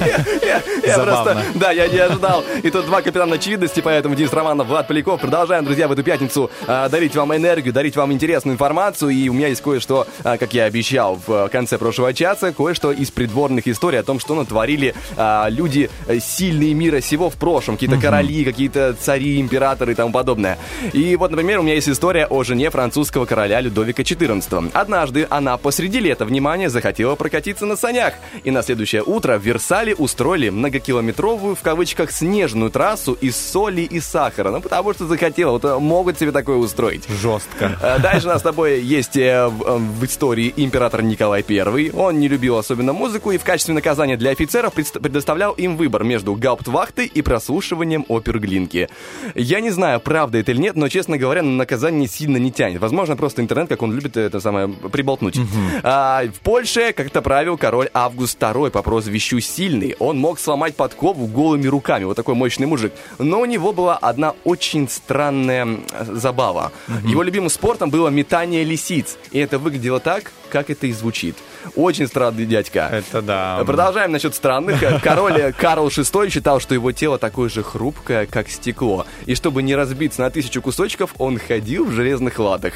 Я просто, да, я не ожидал. И тут два капитана очевидности, поэтому Денис Романов, Влад Поляков. Продолжаем, друзья, в эту пятницу а, дарить вам энергию, дарить вам интересную информацию. И у меня есть кое-что, а, как я обещал в конце прошлого часа, кое-что из придворных историй о том, что натворили а, люди э, сильные мира сего в прошлом. Какие-то короли, какие-то цари, императоры и тому подобное. И вот, например, у меня есть история о жене французского короля Людовика XIV. Однажды она посреди лета, внимание, захотела прокатиться на санях. И на следующее утро в Версале устроили многокилометровую, в кавычках, снежную трассу из соли и сахара. Ну, потому что захотела. Вот э, могут себе такое устроить. Жестко. Э, Дальше у нас с тобой есть э, в истории император Николай I. Он не любил особенно музыку и в качестве наказания для офицеров предоставлял им выбор между гауптвахтой и прослушиванием опер Глинки. Я не знаю, правда это или нет, но, честно говоря, на наказание сильно не тянет. Возможно, просто интернет, как он любит это самое, приболтнуть. А, в Польше, как это правил король Август II по прозвищу Сильный. Он мог сломать подкову голыми руками. Вот такой мощный мужик. Но у него была одна очень странная м, забава. Его любимым спортом было метание лисиц. И это выглядело так, как это и звучит. Очень странный дядька. Это да. Продолжаем насчет странных. Король Карл VI считал, что его тело такое же хрупкое, как стекло. И чтобы не разбиться на тысячу кусочков, он ходил в железных латах.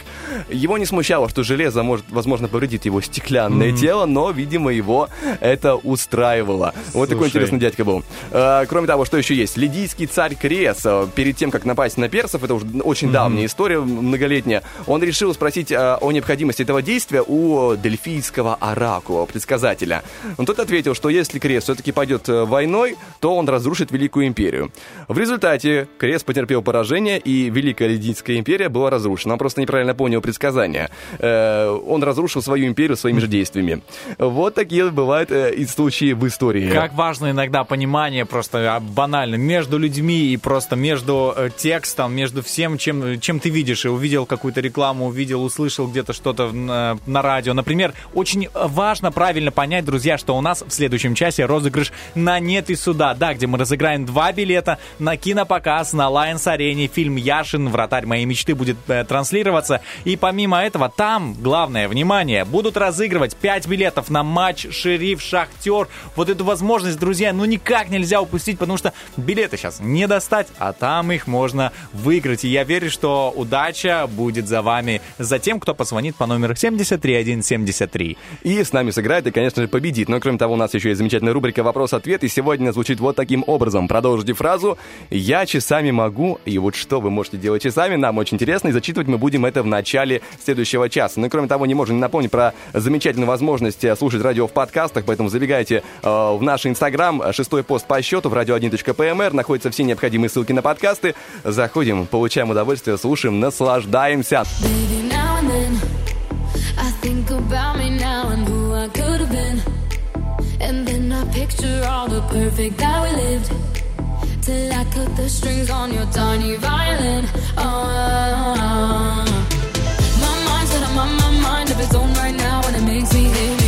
Его не смущало, что железо может, возможно, повредить его стеклянное тело, но, видимо, его это устраивало. Вот такой интересный дядька был. Э, Кроме того, что еще есть? Лидийский царь Крес, э, перед тем, как напасть на персов, это уже очень давняя история, многолетняя, он решил спросить э, о необходимости этого действия у дельфийского оракула, предсказателя. Но тот ответил, что если Крес все-таки пойдет э, войной, то он разрушит Великую империю. В результате Крес потерпел поражение, и Великая Лидийская империя была разрушена. Он просто неправильно понял предсказание. Э, Он разрушил свою империю своими же действиями. Вот такие бывают э, и случаи в истории. Как важно иногда понимание просто а, банально между людьми и просто между текстом, между всем, чем, чем ты видишь. И увидел какую-то рекламу, увидел, услышал где-то что-то на, на радио, Например, очень важно правильно понять, друзья, что у нас в следующем часе розыгрыш на «Нет и сюда», да, где мы разыграем два билета на кинопоказ на Lions Арене. Фильм «Яшин. Вратарь моей мечты» будет э, транслироваться. И помимо этого, там, главное, внимание, будут разыгрывать 5 билетов на матч «Шериф Шахтер». Вот эту возможность, друзья, ну никак нельзя упустить, потому что билеты сейчас не достать, а там их можно выиграть. И я верю, что удача будет за вами, за тем, кто позвонит по номеру 73173. И с нами сыграет и, конечно же, победит. Но, кроме того, у нас еще есть замечательная рубрика «Вопрос-ответ», и сегодня звучит вот таким образом. Продолжите фразу «Я часами могу», и вот что вы можете делать часами, нам очень интересно, и зачитывать мы будем это в начале следующего часа. Ну и, кроме того, не можем не напомнить про замечательную возможность слушать радио в подкастах, поэтому забегайте э, в наш инстаграм, шестой пост по счету в radio1.pmr, находятся все необходимые ссылки на подкасты. Заходим, получаем удовольствие, слушаем, наслаждаемся. Baby, picture all the perfect that we lived. Till I cut the strings on your tiny violin. Oh, my mind's got my, my mind of its own right now, and it makes me hate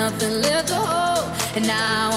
Nothing left to hold, and now.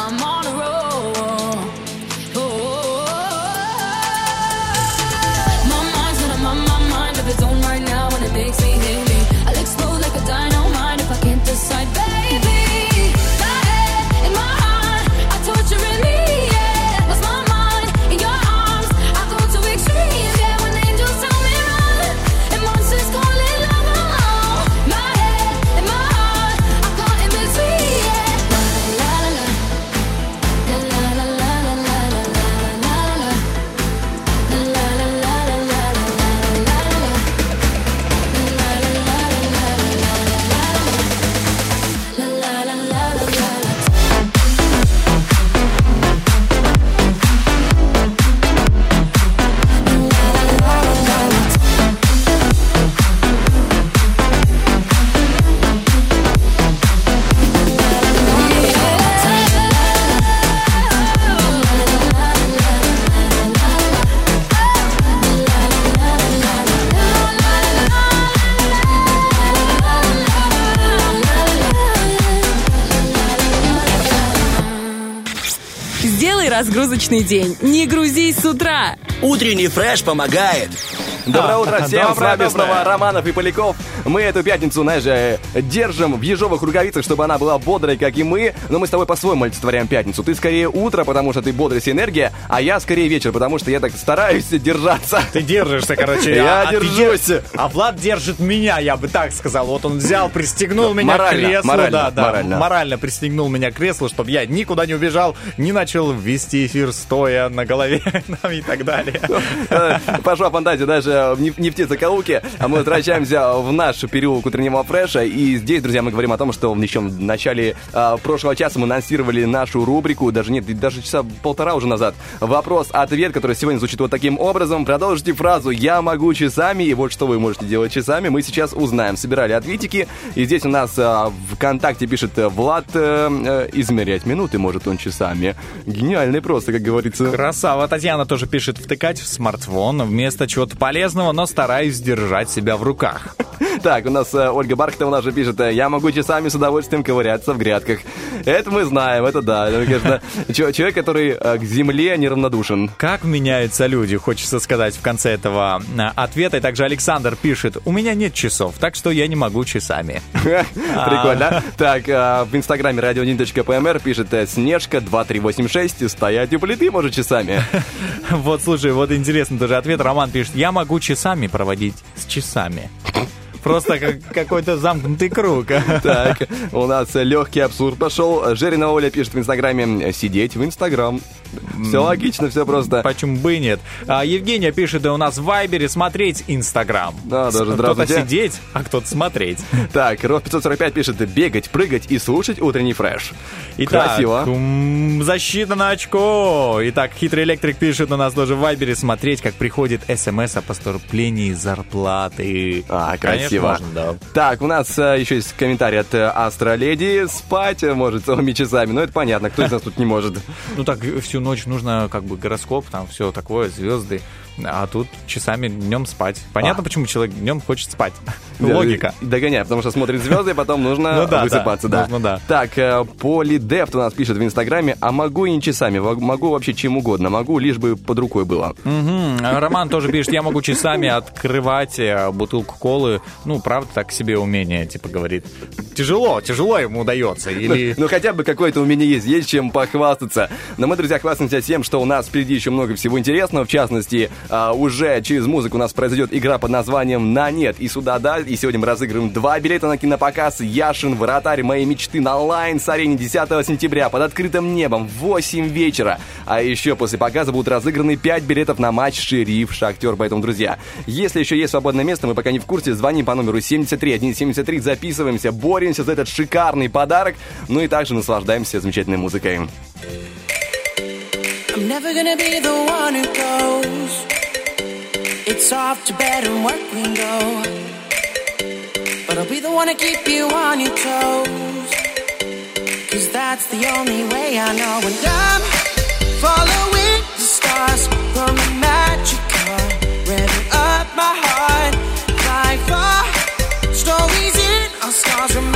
Разгрузочный день. Не грузись с утра. Утренний фреш помогает. Доброе утро *laughs* всем, Доброе, с вами доброе. снова Романов и Поляков. Мы эту пятницу, знаешь, э, держим в ежовых рукавицах, чтобы она была бодрой, как и мы. Но мы с тобой по-своему олицетворяем пятницу. Ты скорее утро, потому что ты бодрость и энергия, а я скорее вечер, потому что я так стараюсь *laughs* держаться. Ты держишься, короче. Я а ты держусь. дер- А Влад держит меня, я бы так сказал. Вот он взял, пристегнул меня к креслу. морально, да, да, морально. морально пристегнул меня к креслу, чтобы я никуда не убежал, не начал вести эфир стоя на голове *laughs* и так далее. Э, Пошла фантазия даже в неф- нефтезакоулке. А мы возвращаемся в наш переулок утреннего фреша. И здесь, друзья, мы говорим о том, что еще в начале э, прошлого часа мы анонсировали нашу рубрику, даже нет, даже часа полтора уже назад. Вопрос-ответ, который сегодня звучит вот таким образом. Продолжите фразу «Я могу часами», и вот что вы можете делать часами, мы сейчас узнаем. Собирали ответики, и здесь у нас э, ВКонтакте пишет э, Влад, э, э, измерять минуты может он часами. Гениальный просто, как говорится. Красава. Татьяна тоже пишет втыкать в смартфон вместо чего-то полезного, но стараюсь держать себя в руках. *laughs* Так, у нас э, Ольга Бархтова наша пишет, э, я могу часами с удовольствием ковыряться в грядках. Это мы знаем, это да. Это, конечно, человек, который э, к земле неравнодушен. Как меняются люди, хочется сказать в конце этого а, ответа. И также Александр пишет, у меня нет часов, так что я не могу часами. *laughs* Прикольно, да? Так, в инстаграме radio1.pmr пишет э, Снежка 2386, стоять у плиты может часами. *laughs* Вот, слушай, вот интересно тоже ответ. Роман пишет, я могу часами проводить с часами. Просто как какой-то замкнутый круг. Так, у нас легкий абсурд пошел. Жерина Оля пишет в инстаграме «Сидеть в инстаграм». Все логично, все просто. Почему бы и нет? А, Евгения пишет, да у нас в Вайбере смотреть Инстаграм. Да, даже Кто-то сидеть, а кто-то смотреть. Так, Ров 545 пишет «Бегать, прыгать и слушать утренний фреш». Итак, Красиво. защита на очко. Итак, хитрый электрик пишет у нас тоже в Вайбере смотреть, как приходит смс о поступлении зарплаты. А, Конечно, красиво. можно, да. Так, у нас э, еще есть комментарий от э, Астра Леди. Спать э, может целыми часами. Ну, это понятно, кто из нас тут не может. Ну так всю ночь нужно как бы гороскоп, там все такое, звезды. А тут часами днем спать. Понятно, А. почему человек днем хочет спать. *laughs* Логика. Догоняй, потому что смотрит звезды, и потом нужно *laughs* Ну да, высыпаться. да, Да, нужно, да. Так, э, Полидефт у нас пишет в Инстаграме, а могу и не часами, могу вообще чем угодно, могу, лишь бы под рукой было. Мгм. Роман тоже пишет, я могу часами открывать э, бутылку колы. Ну, правда, так себе умение, типа, говорит. Тяжело, тяжело ему удается. Или... Ну, хотя бы какое-то у меня есть, есть чем похвастаться. Но мы, друзья, хвастаемся тем, что у нас впереди еще много всего интересного. В частности, а, уже через музыку у нас произойдет игра под названием «На нет» и «Сюда да». И сегодня мы разыгрываем два билета на кинопоказ «Яшин. Вратарь моей мечты» на Лайнс-арене 10 сентября под открытым небом в 8 вечера. А еще после показа будут разыграны 5 билетов на матч «Шериф Шахтер». Поэтому, друзья, если еще есть свободное место, мы пока не в курсе, звоним по номеру 73 173, записываемся, боремся за этот шикарный подарок, ну и также наслаждаемся замечательной музыкой. I'm never gonna be the one who goes. It's off to bed and work we go. But I'll be the one to keep you on your toes. Cause that's the only way I know. And I'm following the stars from a magic car. Revving up my heart. Fly far. Uh, stories in our stars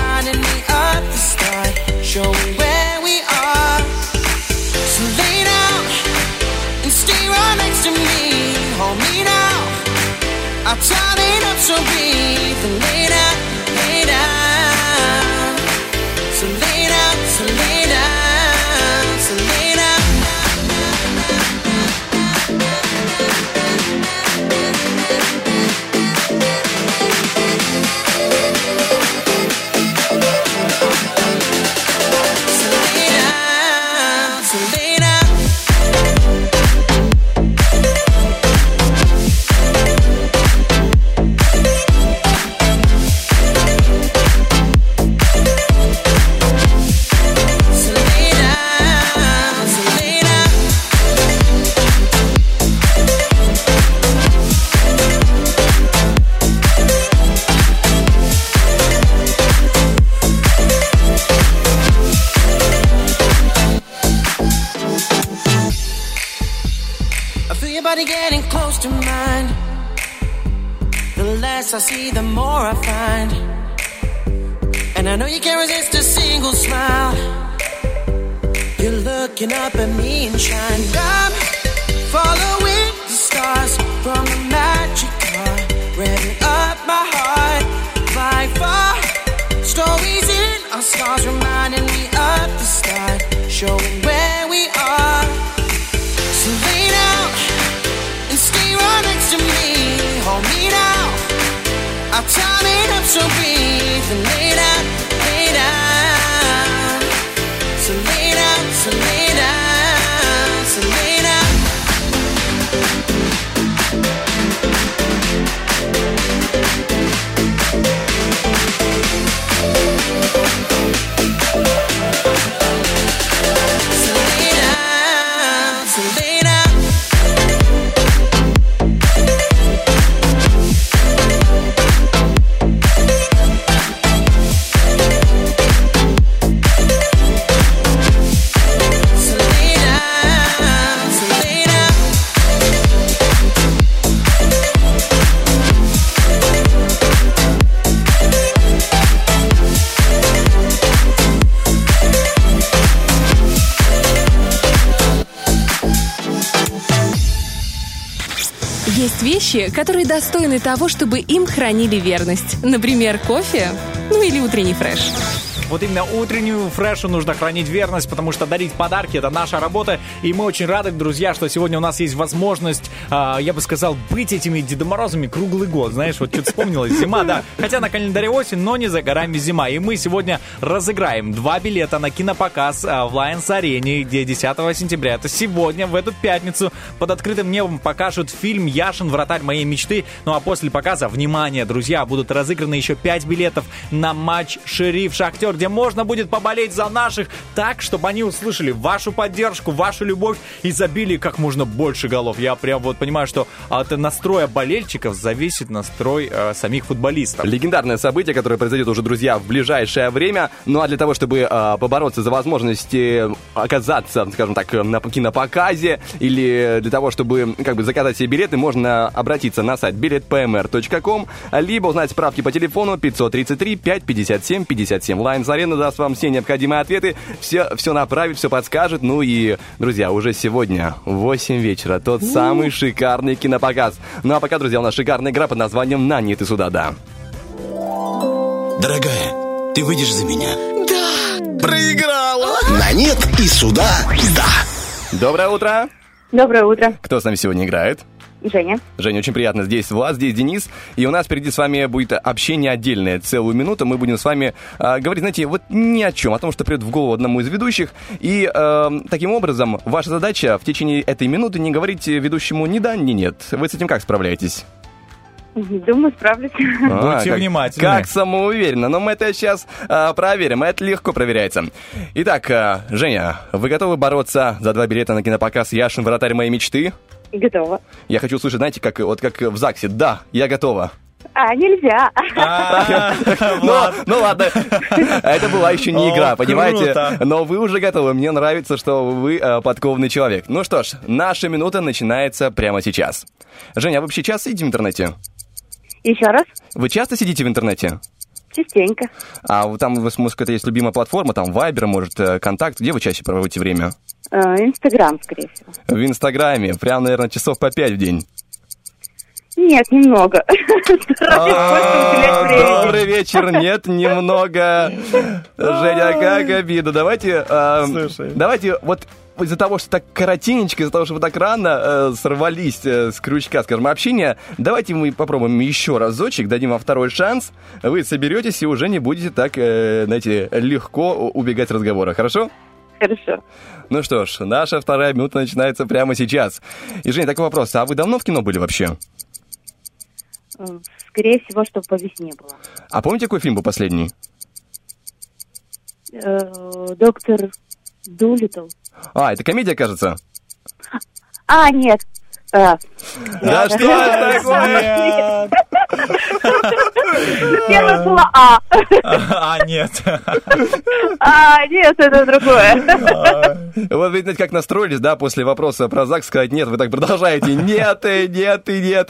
less I see, the more I find. And I know you can't resist a single smile. You're looking up at me and shine. I'm following the stars from a magic car. Revving up my heart. Fly far. Stories in our stars reminding me of the start. Showing So be the вещи, которые достойны того, чтобы им хранили верность. Например, кофе, ну или утренний фреш. Вот именно утреннюю фрешу нужно хранить верность, потому что дарить подарки — это наша работа. И мы очень рады, друзья, что сегодня у нас есть возможность, а, я бы сказал, быть этими Дедом Морозами круглый год. Знаешь, вот что-то вспомнилось. Зима, да. Хотя на календаре осень, но не за горами зима. И мы сегодня разыграем два билета на кинопоказ а, в Lions Арене, где 10 сентября. Это сегодня, в эту пятницу, под открытым небом покажут фильм «Яшин. Вратарь моей мечты». Ну а после показа, внимание, друзья, будут разыграны еще 5 билетов на матч «Шериф Шахтер», где можно будет поболеть за наших так, чтобы они услышали вашу поддержку, вашу любовь и забили как можно больше голов. Я прям вот понимаю, что от настроя болельщиков зависит настрой э, самих футболистов. Легендарное событие, которое произойдет уже, друзья, в ближайшее время. Ну а для того, чтобы э, побороться за возможность э, оказаться, скажем так, на кинопоказе или для того, чтобы как бы заказать себе билеты, можно обратиться на сайт билетпмр.ком, либо узнать справки по телефону 533 557 57. Лайнс Арена даст вам все необходимые ответы, все, все направит, все подскажет. Ну и, друзья, уже сегодня в 8 вечера тот самый шикарный кинопоказ. Ну а пока, друзья, у нас шикарная игра под названием «На нет и сюда, да». Дорогая, ты выйдешь за меня? Да, проиграла. На нет и сюда, да. Доброе утро. Доброе утро. Кто с нами сегодня играет? Женя. Женя, очень приятно. Здесь Влад, здесь Денис. И у нас впереди с вами будет общение отдельное. Целую минуту мы будем с вами э, говорить, знаете, вот ни о чем, о том, что придет в голову одному из ведущих. И э, таким образом, ваша задача в течение этой минуты не говорить ведущему ни да, ни нет. Вы с этим как справляетесь? Думаю, справлюсь. А, Будьте как- внимательны. Как самоуверенно. Но мы это сейчас а, проверим. Это легко проверяется. Итак, а, Женя, вы готовы бороться за два билета на кинопоказ «Яшин. Вратарь моей мечты»? Готова. Я хочу услышать, знаете, как, вот как в ЗАГСе. Да, я готова. А, нельзя. *laughs* Ну, ну ладно, это была еще не игра, понимаете? Но вы уже готовы. Мне нравится, что вы э, подкованный человек. Ну что ж, наша минута начинается прямо сейчас. Женя, а вы вообще часто сидите в интернете? Еще раз. Вы часто сидите в интернете? Частенько. А вот там у вас, может, какая-то есть любимая платформа, там Viber, может, э, Контакт. Где вы чаще проводите время? Э, Инстаграм, скорее всего. В Инстаграме. Прям, наверное, часов по пять в день. Нет, немного. *laughs* Времени. Добрый вечер. Нет, немного. *laughs* Женя, как обидно. Давайте, э, давайте вот из-за того, что так коротенечко, из-за того, что вы так рано э, сорвались э, с крючка, скажем, общения, давайте мы попробуем еще разочек, дадим вам второй шанс. Вы соберетесь и уже не будете так, э, знаете, легко убегать с разговора. Хорошо? Хорошо. Ну что ж, наша вторая минута начинается прямо сейчас. И, Женя, такой вопрос. А вы давно в кино были вообще? Скорее всего, что по весне было. А помните, какой фильм был последний? Э, Доктор Дулитл. А, это комедия, кажется? А, нет. А, Да что ж *laughs* такое? Первое было А. А, нет. А, нет, это другое. Вот видите, как настроились, да, после вопроса про ЗАГС сказать нет, вы так продолжаете. Нет, и нет, и нет.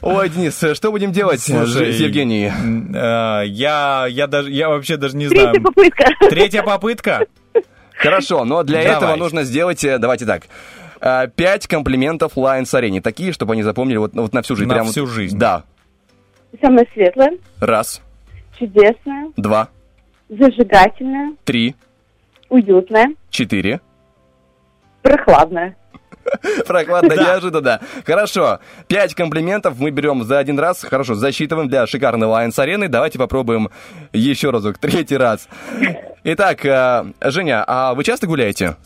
Ой, Денис, что будем делать Слушай, с Евгенией? э, Я, я даже, я вообще даже не знаю. Третья попытка. Третья попытка? Хорошо, но для Давай. этого нужно сделать, э, давайте так, э, пять комплиментов Lions Арене. Такие, чтобы они запомнили вот, вот на всю жизнь. На Прям всю жизнь. Да. Самое светлое, Раз, чудесное, два, зажигательное, три, уютное, четыре. прохладное. *laughs* Прохладно, неожиданно. Хорошо. Пять комплиментов мы берем за один раз. Хорошо, засчитываем для шикарной Lions арены. Давайте попробуем еще разок, *laughs* третий раз. Итак, э, Женя, а вы часто гуляете?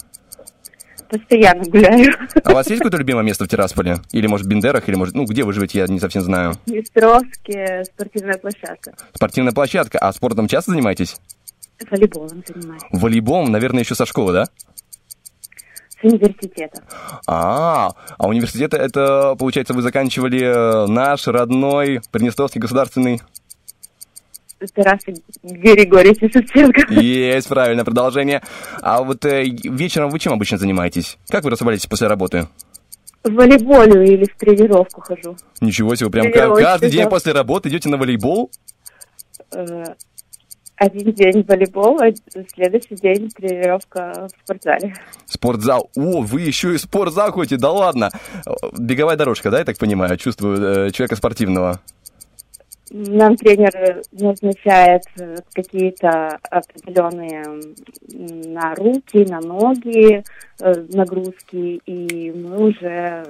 Постоянно гуляю. А у вас есть какое-то любимое место в Тирасполе? Или, может, в Бендерах? Или, может, ну, где вы живете, я не совсем знаю. В спортивная площадка. Спортивная площадка. А спортом часто занимаетесь? Волейболом занимаюсь. Волейболом, наверное, еще со школы, да? С университета. А, а университет это, получается, вы заканчивали э, наш родной Приднестровский государственный... Тарас Григорьевич Шевченко. Есть, правильное продолжение. А вот э, вечером вы чем обычно занимаетесь? Как вы расслабляетесь после работы? В волейболе или в тренировку хожу. Ничего себе, прям каждый день после работы идете на волейбол? Один день волейбол, а следующий день тренировка в спортзале. Спортзал. О, вы еще и в спортзал ходите, да ладно. Беговая дорожка, да, я так понимаю, чувствую э, человека спортивного. Нам тренер назначает э, какие-то определенные на руки, на ноги э, нагрузки, и мы уже.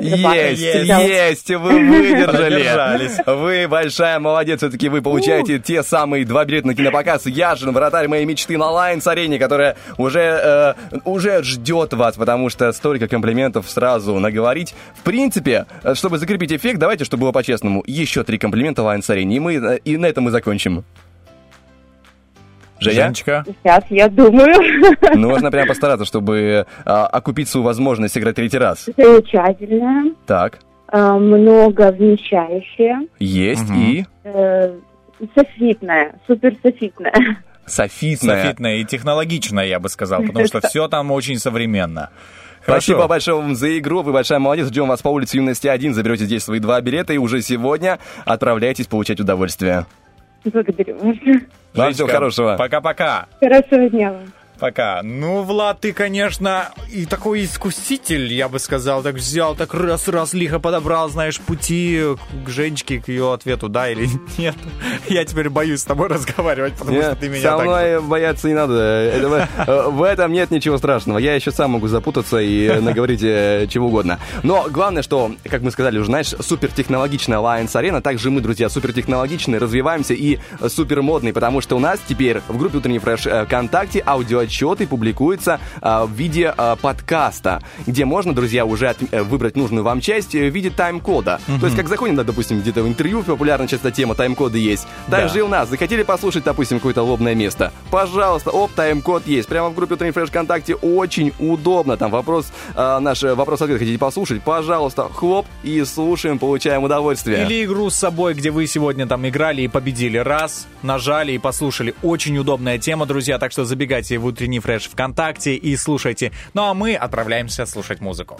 Есть, есть, вы выдержали. Вы большая молодец, все-таки вы получаете те самые два билета на кинопоказ Яшин, вратарь моей мечты на Лайнс арене, которая уже, э, уже ждет вас, потому что столько комплиментов сразу наговорить. В принципе, чтобы закрепить эффект, давайте, чтобы было по-честному, еще три комплимента Лайнс арене, и, мы, э, и на этом мы закончим. Женя? Женечка. Сейчас я думаю. Нужно прям постараться, чтобы э, окупить свою возможность сыграть третий раз. Замечательная, Так, э, много вмещающая, есть и э, софитная, супер софитная. софитная. Софитная и технологичная, я бы сказал, потому что *laughs* все там очень современно. Спасибо Хорошо. большое вам за игру. Вы большая молодец. Ждем вас по улице Юности 1. Заберете здесь свои два билета и уже сегодня отправляйтесь получать удовольствие. Благодарю вас. Вам всего хорошего. Пока-пока. Хорошего дня вам. Пока. Ну, Влад, ты, конечно, и такой искуситель, я бы сказал. Так взял, так раз-раз лихо подобрал, знаешь, пути к Женечке, к ее ответу, да или *laughs* нет. Я теперь боюсь с тобой разговаривать, потому что Нет, ты меня со так... мной бояться не надо. Это в- э, в этом нет ничего страшного. Я еще сам могу запутаться и наговорить э, чего угодно. Но главное, что, как мы сказали уже, знаешь, супертехнологичная Alliance Arena, также мы, друзья, супертехнологичные, развиваемся и супермодные, потому что у нас теперь в группе Утренний Фреш э, ВКонтакте аудиоотчеты публикуются э, в виде э, подкаста, где можно, друзья, уже от- э, выбрать нужную вам часть э, в виде тайм-кода. То есть, как заходим, да, допустим, где-то в интервью популярная часто тема тайм-кода есть. Так Да. и у нас. Захотели послушать, допустим, какое-то лобное место? Пожалуйста, оп, тайм-код есть. Прямо в группе Утренний Фреш ВКонтакте очень удобно. Там вопрос, э, наш вопрос-ответ хотите послушать? Пожалуйста, хлоп, и слушаем, получаем удовольствие. Или игру с собой, где вы сегодня там играли и победили. Раз, нажали и послушали. Очень удобная тема, друзья, так что забегайте в утренний фреш ВКонтакте и слушайте. Ну а мы отправляемся слушать музыку.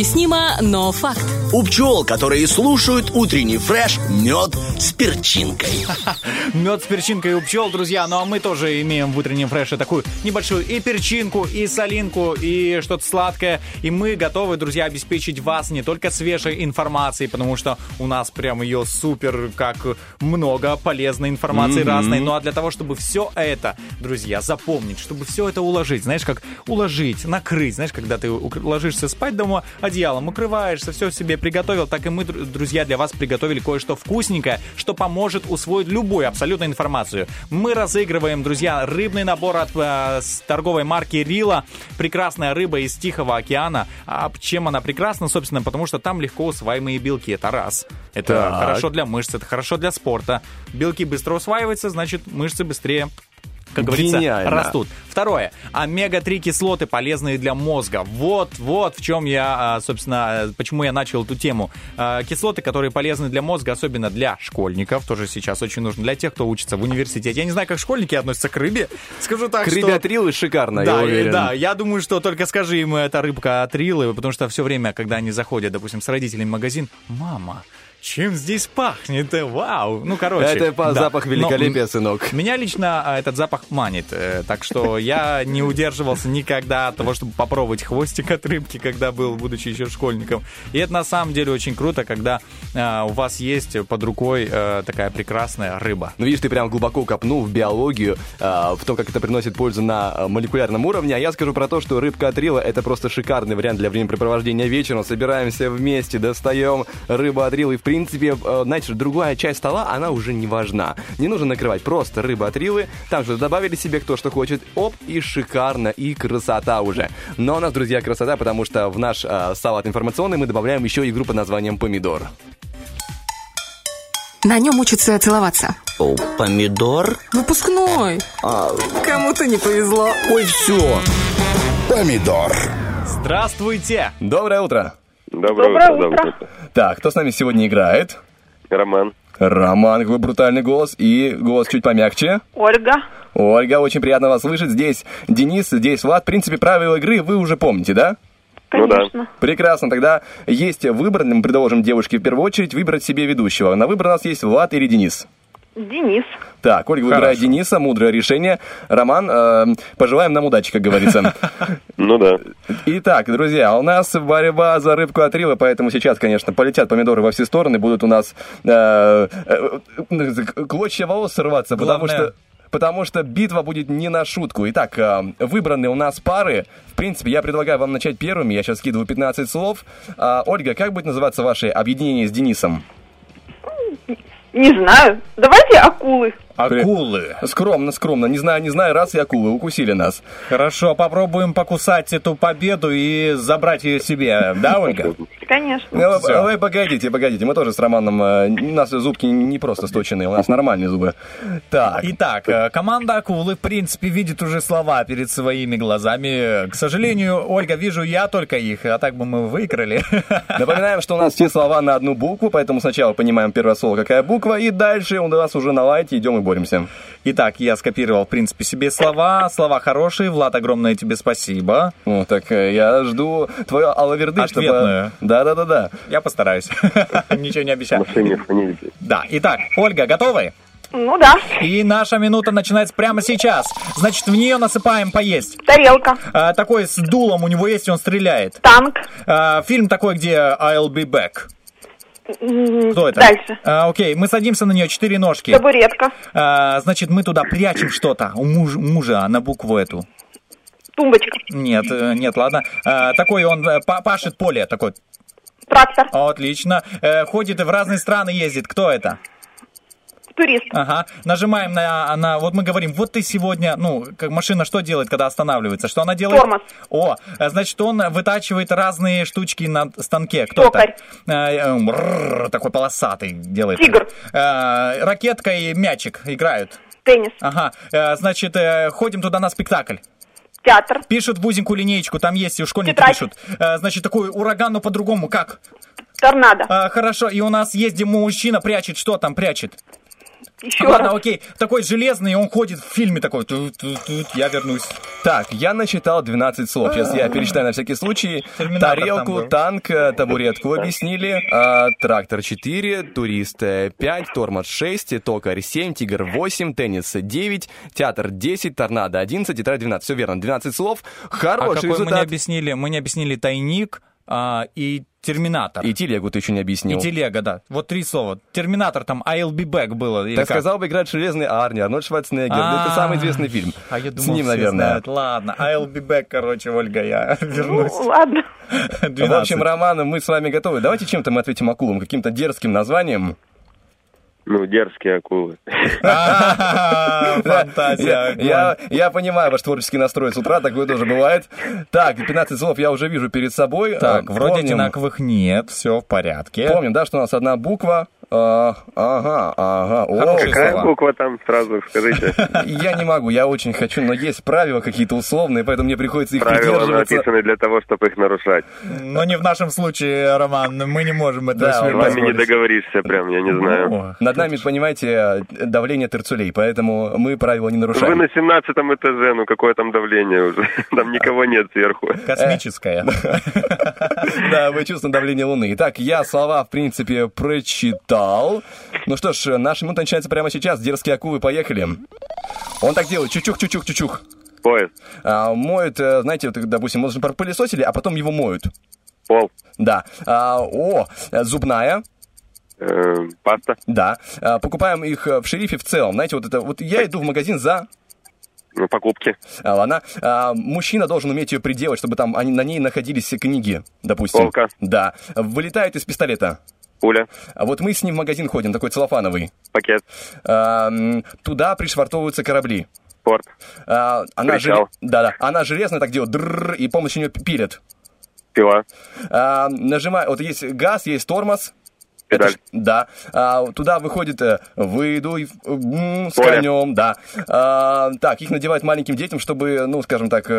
Необъяснимо, но факт. У пчел, которые слушают утренний фреш, мед с перчинкой. *laughs* Мед с перчинкой у пчел, друзья. Ну а мы тоже имеем в утреннем фреше такую небольшую и перчинку, и солинку, и что-то сладкое. И мы готовы, друзья, обеспечить вас не только свежей информацией, потому что у нас прям ее супер как много полезной информации Мгм. разной. Ну а для того, чтобы все это, друзья, запомнить, чтобы все это уложить, знаешь, как уложить, накрыть, знаешь, когда ты ложишься спать дома, одеялом укрываешься, все себе приготовил, так и мы, дру- друзья, для вас приготовили кое-что вкусненькое, что поможет усвоить любую абсолютно информацию. Мы разыгрываем, друзья, рыбный набор от э, торговой марки Рила. Прекрасная рыба из Тихого океана. А чем она прекрасна, собственно, потому что там легко усваиваемые белки. Это раз. Это Так. хорошо для мышц, это хорошо для спорта. Белки быстро усваиваются, значит, мышцы быстрее как говорится, Гениально. растут. Второе. Омега-3 кислоты полезные для мозга. Вот, вот в чем я, а, собственно, почему я начал эту тему. А, Кислоты, которые полезны для мозга, особенно для школьников, тоже сейчас очень нужно, для тех, кто учится в университете. Я не знаю, как школьники относятся к рыбе. Скажу так, К что... рыбе от Рилы шикарно, да, я уверен. да, я думаю, что только скажи им, это рыбка от Рилы, потому что все время, когда они заходят, допустим, с родителями в магазин, мама, чем здесь пахнет? Э, Вау! Ну, короче. Это по да. запах Но, великолепия, м, сынок. Меня лично а, этот запах манит, э, так что я не удерживался никогда от того, чтобы попробовать хвостик от рыбки, когда был, будучи еще школьником. И это на самом деле очень круто, когда а, у вас есть под рукой э, такая прекрасная рыба. Ну, видишь, ты прям глубоко копнул в биологию, а, в том, как это приносит пользу на молекулярном уровне. А я скажу про то, что рыбка от Рила — это просто шикарный вариант для времяпрепровождения вечером. Собираемся вместе, достаем рыбу от Рилы. И, в принципе, э, знаете, другая часть стола, она уже не важна. Не нужно накрывать просто рыба от Рилы. Там же добавили себе кто что хочет. Оп, и шикарно, и красота уже. Но у нас, друзья, красота, потому что в наш а, салат информационный мы добавляем еще игру под названием «Помидор». На нем учатся целоваться. Помидор? Выпускной. Кому-то не повезло. Ой, все. Помидор. Здравствуйте! Доброе утро! Доброе, Доброе утро. утро. Так, кто с нами сегодня играет? Роман. Роман, какой брутальный голос. И голос чуть помягче. Ольга. Ольга, очень приятно вас слышать. Здесь Денис, здесь Влад. В принципе, правила игры вы уже помните, да? Ну да. Конечно. Прекрасно, тогда есть выбор. Мы предложим девушке в первую очередь выбрать себе ведущего. На выбор у нас есть Влад или Денис. Денис. Так, Ольга выбирает Дениса, мудрое решение. Роман, э, пожелаем нам удачи, как говорится. *laughs* Ну да. Итак, друзья, у нас борьба за рыбку от Рила, поэтому сейчас, конечно, полетят помидоры во все стороны, будут у нас э, э, клочья волос срываться, потому что... Потому что битва будет не на шутку. Итак, э, выбраны у нас пары. В принципе, я предлагаю вам начать первыми. Я сейчас скидываю 15 слов. А, Ольга, как будет называться ваше объединение с Денисом? Не знаю. Давайте акулы. Акулы. Скромно, скромно. Не знаю, не знаю, раз и акулы укусили нас. Хорошо, попробуем покусать эту победу и забрать ее себе. Да, Ольга? Конечно. Ну, Всё. Вы погодите, погодите. Мы тоже с Романом... э, У нас зубки не просто сточенные, у нас нормальные зубы. Так, Итак, э, команда Акулы, в принципе, видит уже слова перед своими глазами. К сожалению, Ольга, вижу я только их, а так бы мы выиграли. *laughs* напоминаем, что у нас все слова на одну букву, поэтому сначала понимаем первое слово, какая буква, и дальше у нас уже на лайте идем и боремся. Итак, я скопировал, в принципе, себе слова. Слова хорошие. Влад, огромное тебе спасибо. Ну, так э, я жду твою алаверды, чтобы... Ответную. Да-да-да-да. Я постараюсь. *laughs* Ничего не обещаю. Да, итак, Ольга, готовы? Ну да. И наша минута начинается прямо сейчас. Значит, в нее насыпаем поесть. Тарелка. А, такой с дулом у него есть, и он стреляет. Танк. А, фильм такой, где I'll be back. М, Кто это? Дальше. А, окей, мы садимся на нее, четыре ножки. Табуретка. А, значит, мы туда прячем что-то у муж- мужа на букву эту. Тумбочка. Нет, э, нет, ладно. А, такой он э, па- пашет поле, такой. Трактор. Отлично. Э, ходит и в разные страны ездит. Кто это? Турист. Ага. Нажимаем на, на... Вот мы говорим, вот ты сегодня... Ну, как машина что делает, когда останавливается? Что она делает? Тормоз. О, э, значит, он вытачивает разные штучки на станке. Кто это? Э, э, мрррр, такой полосатый делает. Тигр. Э, ракетка и мячик играют. Теннис. Ага. Значит, ходим туда на спектакль. Театр. Пишут в узенькую линеечку, там есть, и у школьники Тетрадь. пишут. Значит, такой ураган, но по-другому. Как? Торнадо. А, хорошо, и у нас есть, где мужчина прячет. Что там прячет? Еще Ладно, раз. окей. Такой железный, он ходит в фильме такой. Тут-тут-тут, я вернусь. Так, я насчитал 12 слов. Сейчас я перечитаю на всякий случай. Терминатор Тарелку, танк, э, табуретку объяснили, а, трактор 4, турист 5, тормоз 6, токарь 7, тигр 8, теннис 9, театр 10, торнадо 11, тетрадь 12. Все верно, 12 слов. А Хороший какой мы не результат. объяснили? Мы не объяснили тайник а, и терминатор. И телегу ты еще не объяснил. И телега, да. Вот три слова. Терминатор там I'll be back было. Так как? сказал бы играть Железный Арни, Арнольд Шварценеггер. А. Это самый известный фильм. А я С думал, ним, все наверное. знают. Ладно, I'll be back, короче, Ольга, я вернусь. Ну, *laughs* ладно. В 12. общем, Роман, мы с вами готовы. Давайте чем-то мы ответим акулам, каким-то дерзким названием. Ну, дерзкие акулы. *laughs* Фантазия. Я, понимаю ваш творческий настрой с утра, такое тоже бывает. Так, 15 слов я уже вижу перед собой. Так, А, вроде одинаковых нет, все в порядке. Помним, да, что у нас одна буква. А, ага, ага. О, Какая слова. буква там, сразу скажите? *laughs* я не могу, я очень хочу, но есть правила какие-то условные, поэтому мне приходится их Правила придерживаться. написаны для того, чтобы их нарушать. Но не в нашем случае, Роман, мы не можем это Да, С вами не договоришься прям, я не знаю. О, Над нами, понимаете, давление терцулей, поэтому мы правила не Вы нарушаем. на 17 этаже, ну какое там давление уже? *laughs* Там никого нет сверху. *laughs* Космическая. Да, вы чувствуете давление Луны. Итак, я слова, в принципе, прочитал. Ну что ж, наша минута начинается прямо сейчас. Дерзкие акулы, поехали. Он так делает. Чучух, чучух, чучух. Поезд, А, моют, э, знаете, вот, допустим, можно пропылесосили, а потом его моют. пол, Да. А, о, зубная. э, паста, Да. А, покупаем их э, в шерифе в целом. Знаете, вот это вот я иду в магазин за покупки, а, ладно. А, мужчина должен уметь ее приделать, чтобы там они, на ней находились книги, допустим. Полка. Да. Вылетает из пистолета. Пуля, А вот мы с ним в магазин ходим, такой целлофановый. пакет, А, туда пришвартовываются корабли. порт, А, она, Причал. желе- да, да, она железная так делает, дрррр, и помощью нее пилят. пила, А, нажимай, вот есть газ, есть тормоз. Это Педаль. ж- да. А, туда выходит э, выйду м, с Поле. конем, да. А, так, их надевают маленьким детям, чтобы, ну, скажем так, э,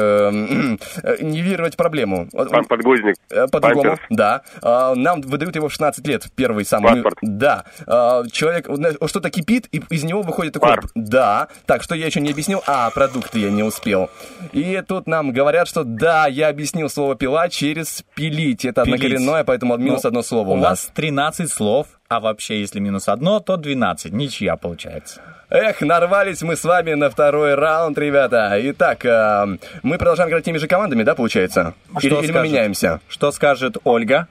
э, нивелировать проблему. Пан- подгузник, Э, По-другому, да. А, Нам выдают его в 16 лет, первый самый. Паспорт. Да. А, Человек, что-то кипит, и из него выходит такой... Пар. Да. Так, что я еще не объяснил? А, продукты я не успел. И тут нам говорят, что да, я объяснил слово пила через пилить. Это Пилить. однокоренное, поэтому минус Ну, одно слово у, У нас. вас 13 слов, а вообще, если минус одно, то 12. Ничья получается. Эх, нарвались мы с вами на второй раунд, ребята. Итак, а, мы продолжаем играть теми же командами, да, получается? Или, Что или мы скажет? меняемся? Что скажет Ольга?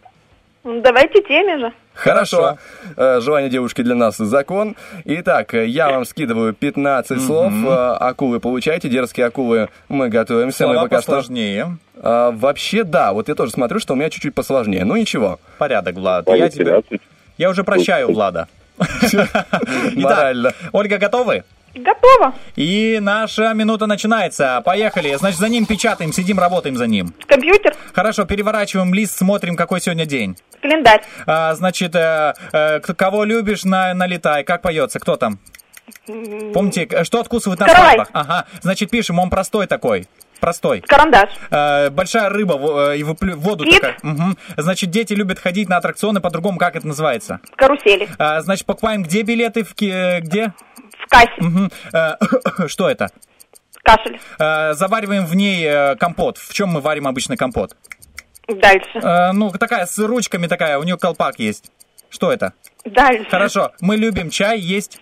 Давайте теми же. Хорошо. Э, Желание девушки для нас закон. Итак, э, я вам скидываю 15 слов. Э, Акулы получайте, дерзкие акулы мы готовимся. мы Слова пока что... посложнее. А, вообще, да, вот я тоже смотрю, что у меня чуть-чуть посложнее. Ну ничего. Порядок, Влад. Я, тебя... я уже прощаю Влада. *laughs* Морально. Ольга, готовы? Готово. И наша минута начинается. Поехали. Значит, за ним печатаем, сидим, работаем за ним. Компьютер, Хорошо, переворачиваем лист, смотрим, какой сегодня день. календарь, А, значит, э, э, кого любишь, на, налетай. Как поется? Кто там? Помните, э, что откусывают на Каравай. свадьбах? Ага. Значит, пишем, он простой такой. Простой. карандаш, Э, большая рыба э, и выплю- воду Кит. такая. Мгм. Значит, дети любят ходить на аттракционы, по-другому как это называется? карусели, А, значит, покупаем где билеты? В э, где? в кассе, Мгм. Э, *coughs* что это? кашель. Э, завариваем в ней э, компот. В чем мы варим обычно компот? Дальше, Э, ну, такая с ручками такая, у нее колпак есть. Что это? дальше. Хорошо, мы любим чай, есть...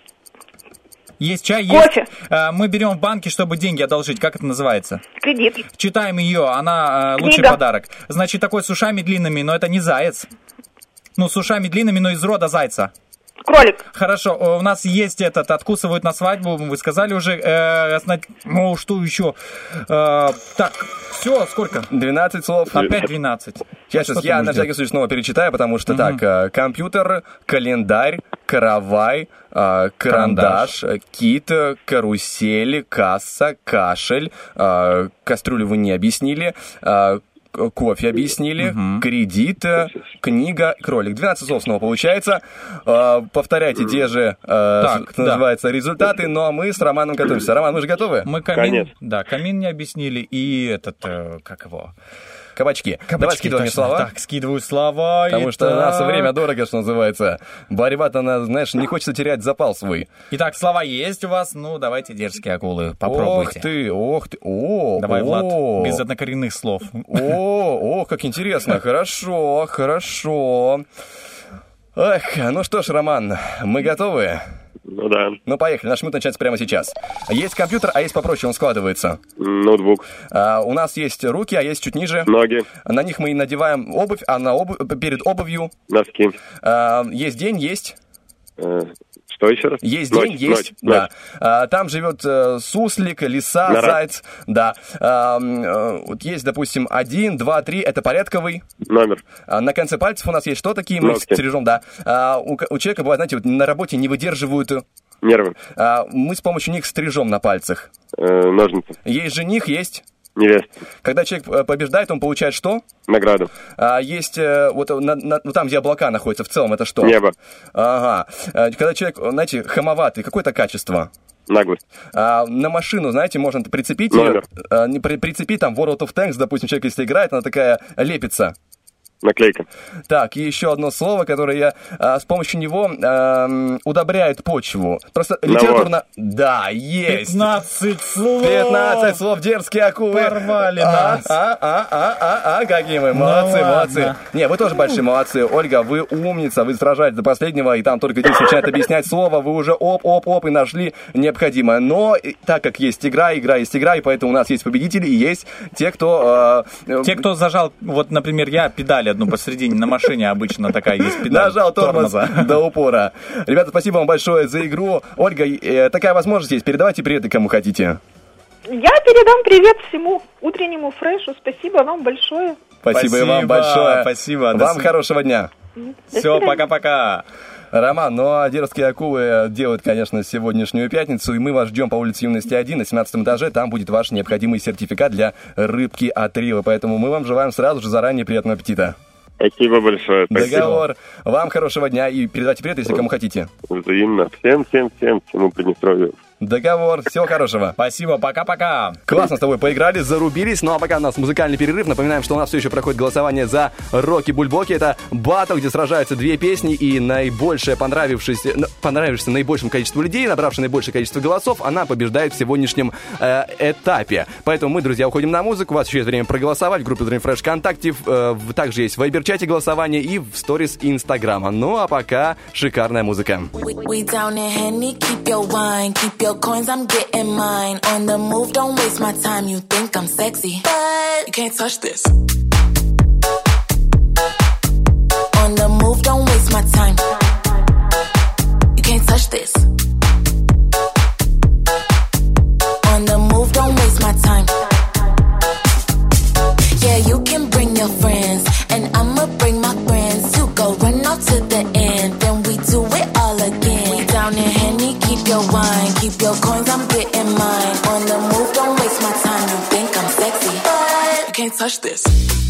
Есть чай, Кофе. есть... Э, мы берем в банке, чтобы деньги одолжить. Как это называется? Кредит, Читаем ее, она лучший Книга. подарок. Значит, такой с ушами длинными, но это не заяц. Ну, с ушами длинными, но из рода зайца. Кролик, Хорошо, э, у нас есть этот, откусывают на свадьбу, вы сказали уже. Э, ну, что еще? Э, так, все, сколько? 12 слов. Опять 12. Сейчас, сейчас я на всякий случай снова перечитаю, потому что так, э, компьютер, календарь, каравай, э, карандаш, э, кит, карусель, касса, кашель, э, кастрюлю вы не объяснили, э, кофе объяснили, кредит, э, книга, кролик. 12 слов снова получается. Э, Повторяйте те же, э, Так, да. называется, результаты, ну а мы с Романом готовимся. Роман, вы же готовы? Мы камин, Конец. да, камин не объяснили и этот, э, как его, кабачки. Давай скидывай мне слова. Так, скидываю слова. Потому что у нас время дорого, что называется. Борьба-то, знаешь, не хочется терять запал свой. Итак, слова есть у вас. Ну, давайте дерзкие акулы. Попробуйте. Ох ты, ох ты, о, Давай, о. Влад, без однокоренных слов. О, о, как интересно. *laughs* Хорошо, хорошо. Эх, ну что ж, Роман, мы готовы? Ну да. Ну, поехали, наш минут начинается прямо сейчас. Есть компьютер, а есть попроще, он складывается. Ноутбук. А, у нас есть руки, а есть чуть ниже. Ноги. На них мы надеваем обувь, а на обувь, перед обувью Носки. а, есть день, есть... Что еще раз? Есть Ночь, день, есть, ночь, да. ночь. А, там живет э, суслик, лиса, Нора. заяц, да. А, э, вот есть, допустим, один, два, три, это порядковый. Номер. А, на конце пальцев у нас есть что такие, мы Ногти. стережем, да. А, у, человека бывает, знаете, вот на работе не выдерживают, э, Нервы. а, мы с помощью них стрижем на пальцах. Э, Ножницы. Есть жених, есть. Невеста. Когда человек э, побеждает, он получает что? Награду. А, есть э, вот на- на- ну, там, где облака находятся, в целом это что? Небо. Ага. Когда человек, знаете, хамоватый, какое-то качество? Наглость. А, на машину, знаете, можно прицепить Номер. ее, а, при- прицепить там World of Tanks, допустим, человек, если играет, она такая лепится. Наклейка. Так, и еще одно слово, которое я а, с помощью него ам, удобряет почву. Просто литературно... Да, есть. 15 слов. 15 слов дерзкие акулы. Порвали а, нас. А, а, а, а, а, какие мы. Молодцы, Ну молодцы. ладно. Не, вы тоже большие молодцы. Ольга, вы умница, вы сражаетесь до последнего, и там только Денис начинает объяснять слово, вы уже оп-оп-оп и нашли необходимое. Но так как есть игра, игра есть игра, и поэтому у нас есть победители, и есть те, кто... э, Те, кто зажал, вот, например, я педаль одну посередине на машине обычно такая есть педаль. Нажал тормоз до упора. Ребята, спасибо вам большое за игру. Ольга, э, такая возможность есть. Передавайте приветы кому хотите. Я передам привет всему утреннему фрешу. Спасибо вам большое. Спасибо, и вам Спасибо, большое. спасибо. До Вам свид- хорошего дня. До Все, пока-пока. Роман, ну а дерзкие акулы делают, конечно, сегодняшнюю пятницу, и мы вас ждем по улице Юности 1 на 17 этаже. Там будет ваш необходимый сертификат для рыбки от Рила. Поэтому мы вам желаем сразу же заранее приятного аппетита. Спасибо большое. Спасибо. Договор. Вам хорошего дня и передавайте привет, если кому хотите. Взаимно. Всем, всем, всем, всему Приднестровью. Договор. Всего хорошего. Спасибо, пока-пока. Классно с тобой поиграли, зарубились. Ну а пока у нас музыкальный перерыв. Напоминаем, что у нас все еще проходит голосование за Рокки Бульбоки. Это батл, где сражаются две песни, и наибольшая понравившаяся, н- понравившаяся наибольшему количеству людей, набравшая наибольшее количество голосов, она побеждает в сегодняшнем э, этапе. Поэтому мы, друзья, уходим на музыку. У вас еще есть время проголосовать в группе Dream Fresh ВКонтакте. Э, также есть в Вайбер-чате голосование и в сторис Инстаграма. Ну а пока шикарная музыка. We, we your coins, I'm getting mine. On the move, don't waste my time, you think I'm sexy. But you can't touch this. On the move, don't waste my time. You can't touch this. On the move, don't waste my time. Yeah, you can bring your friends, your coins, I'm getting mine. On the move, don't waste my time. You think I'm sexy, but you can't touch this.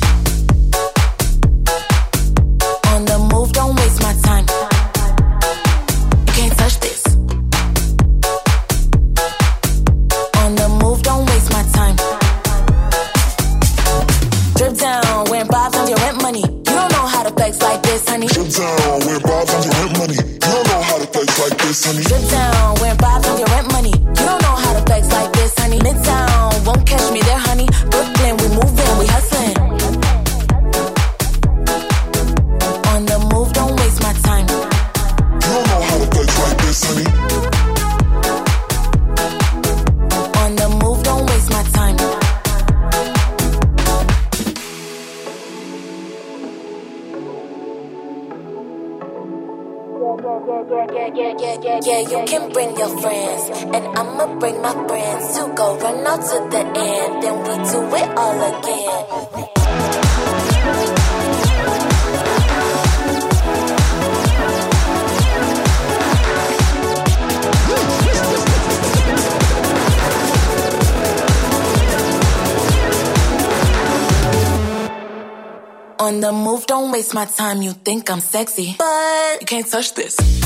You think I'm sexy, but you can't touch this.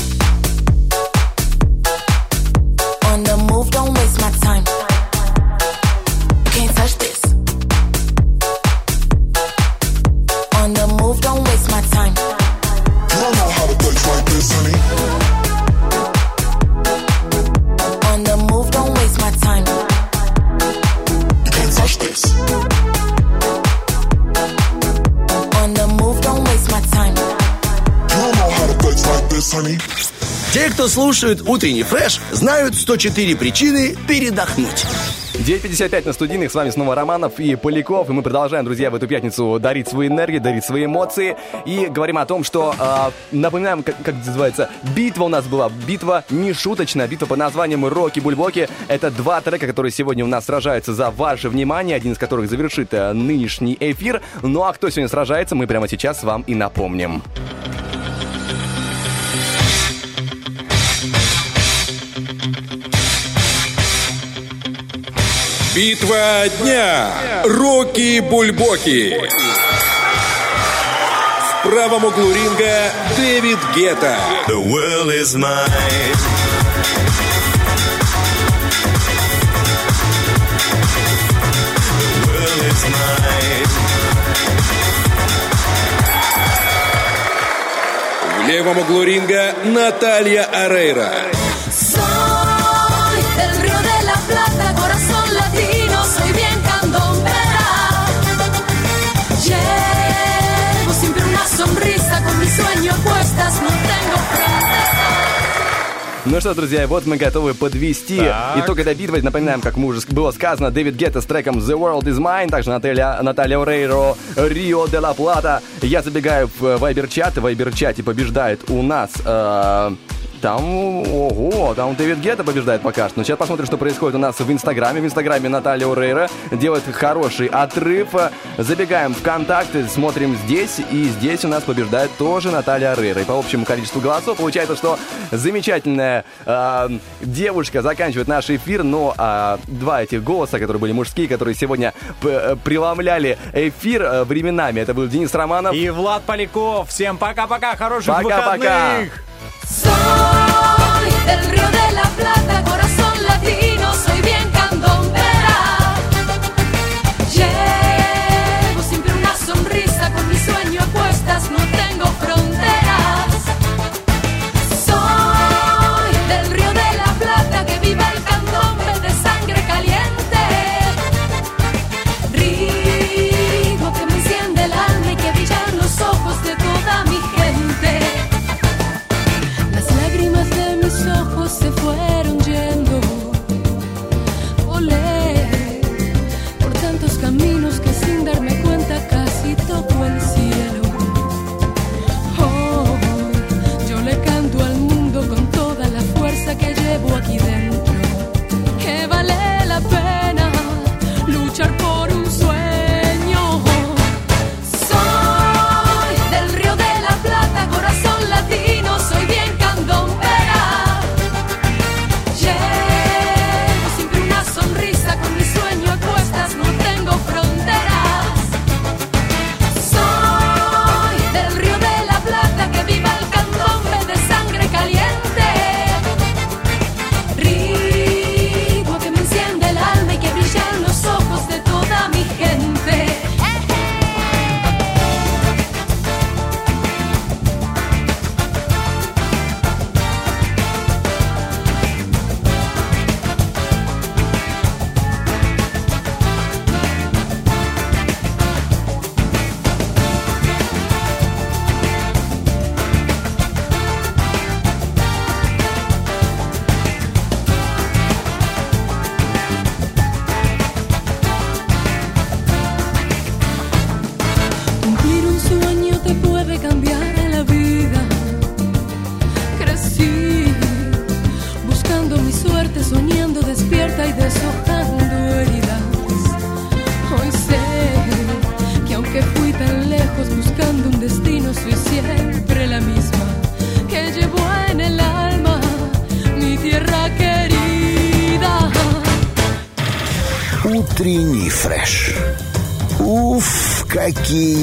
Кто слушает утренний фреш, знают 104 причины передохнуть. 9.55 на студийных, с вами снова Романов и Поляков, и мы продолжаем, друзья, в эту пятницу дарить свою энергию, дарить свои эмоции, и говорим о том, что, э, напоминаем, как, как называется, битва у нас была, битва не шуточная, битва под названием «Роки Бульбоки», это два трека, которые сегодня у нас сражаются за ваше внимание, один из которых завершит э, нынешний эфир, ну а кто сегодня сражается, мы прямо сейчас вам и напомним. Битва дня. Рокки Бульбоки. В правом углу ринга Дэвид Гетта. The world is mine. The world is mine. В левом углу ринга Наталья Арейра. Ну что, друзья, вот мы готовы подвести Так. итог этой битвы. Напоминаем, как мы уже было сказано, Дэвид Гетта с треком The World Is Mine, также Наталья, Наталья Орейро, Рио де ла Плата. Я забегаю в Вайбер-чат, в Вайбер-чате побеждает у нас... э, там, ого, там Дэвид Гетта побеждает пока что. Но сейчас посмотрим, что происходит у нас в Инстаграме. В Инстаграме Наталья Урейра делает хороший отрыв. Забегаем в контакты, смотрим здесь. И здесь у нас побеждает тоже Наталья Урейра. И по общему количеству голосов получается, что замечательная э, девушка заканчивает наш эфир. Но э, два этих голоса, которые были мужские, которые сегодня преломляли эфир э, временами. Это был Денис Романов. И Влад Поляков. Всем пока-пока, хороших Пока-пока. выходных. Soy del Río de la Plata, corazón Утренний фреш. Уф, какие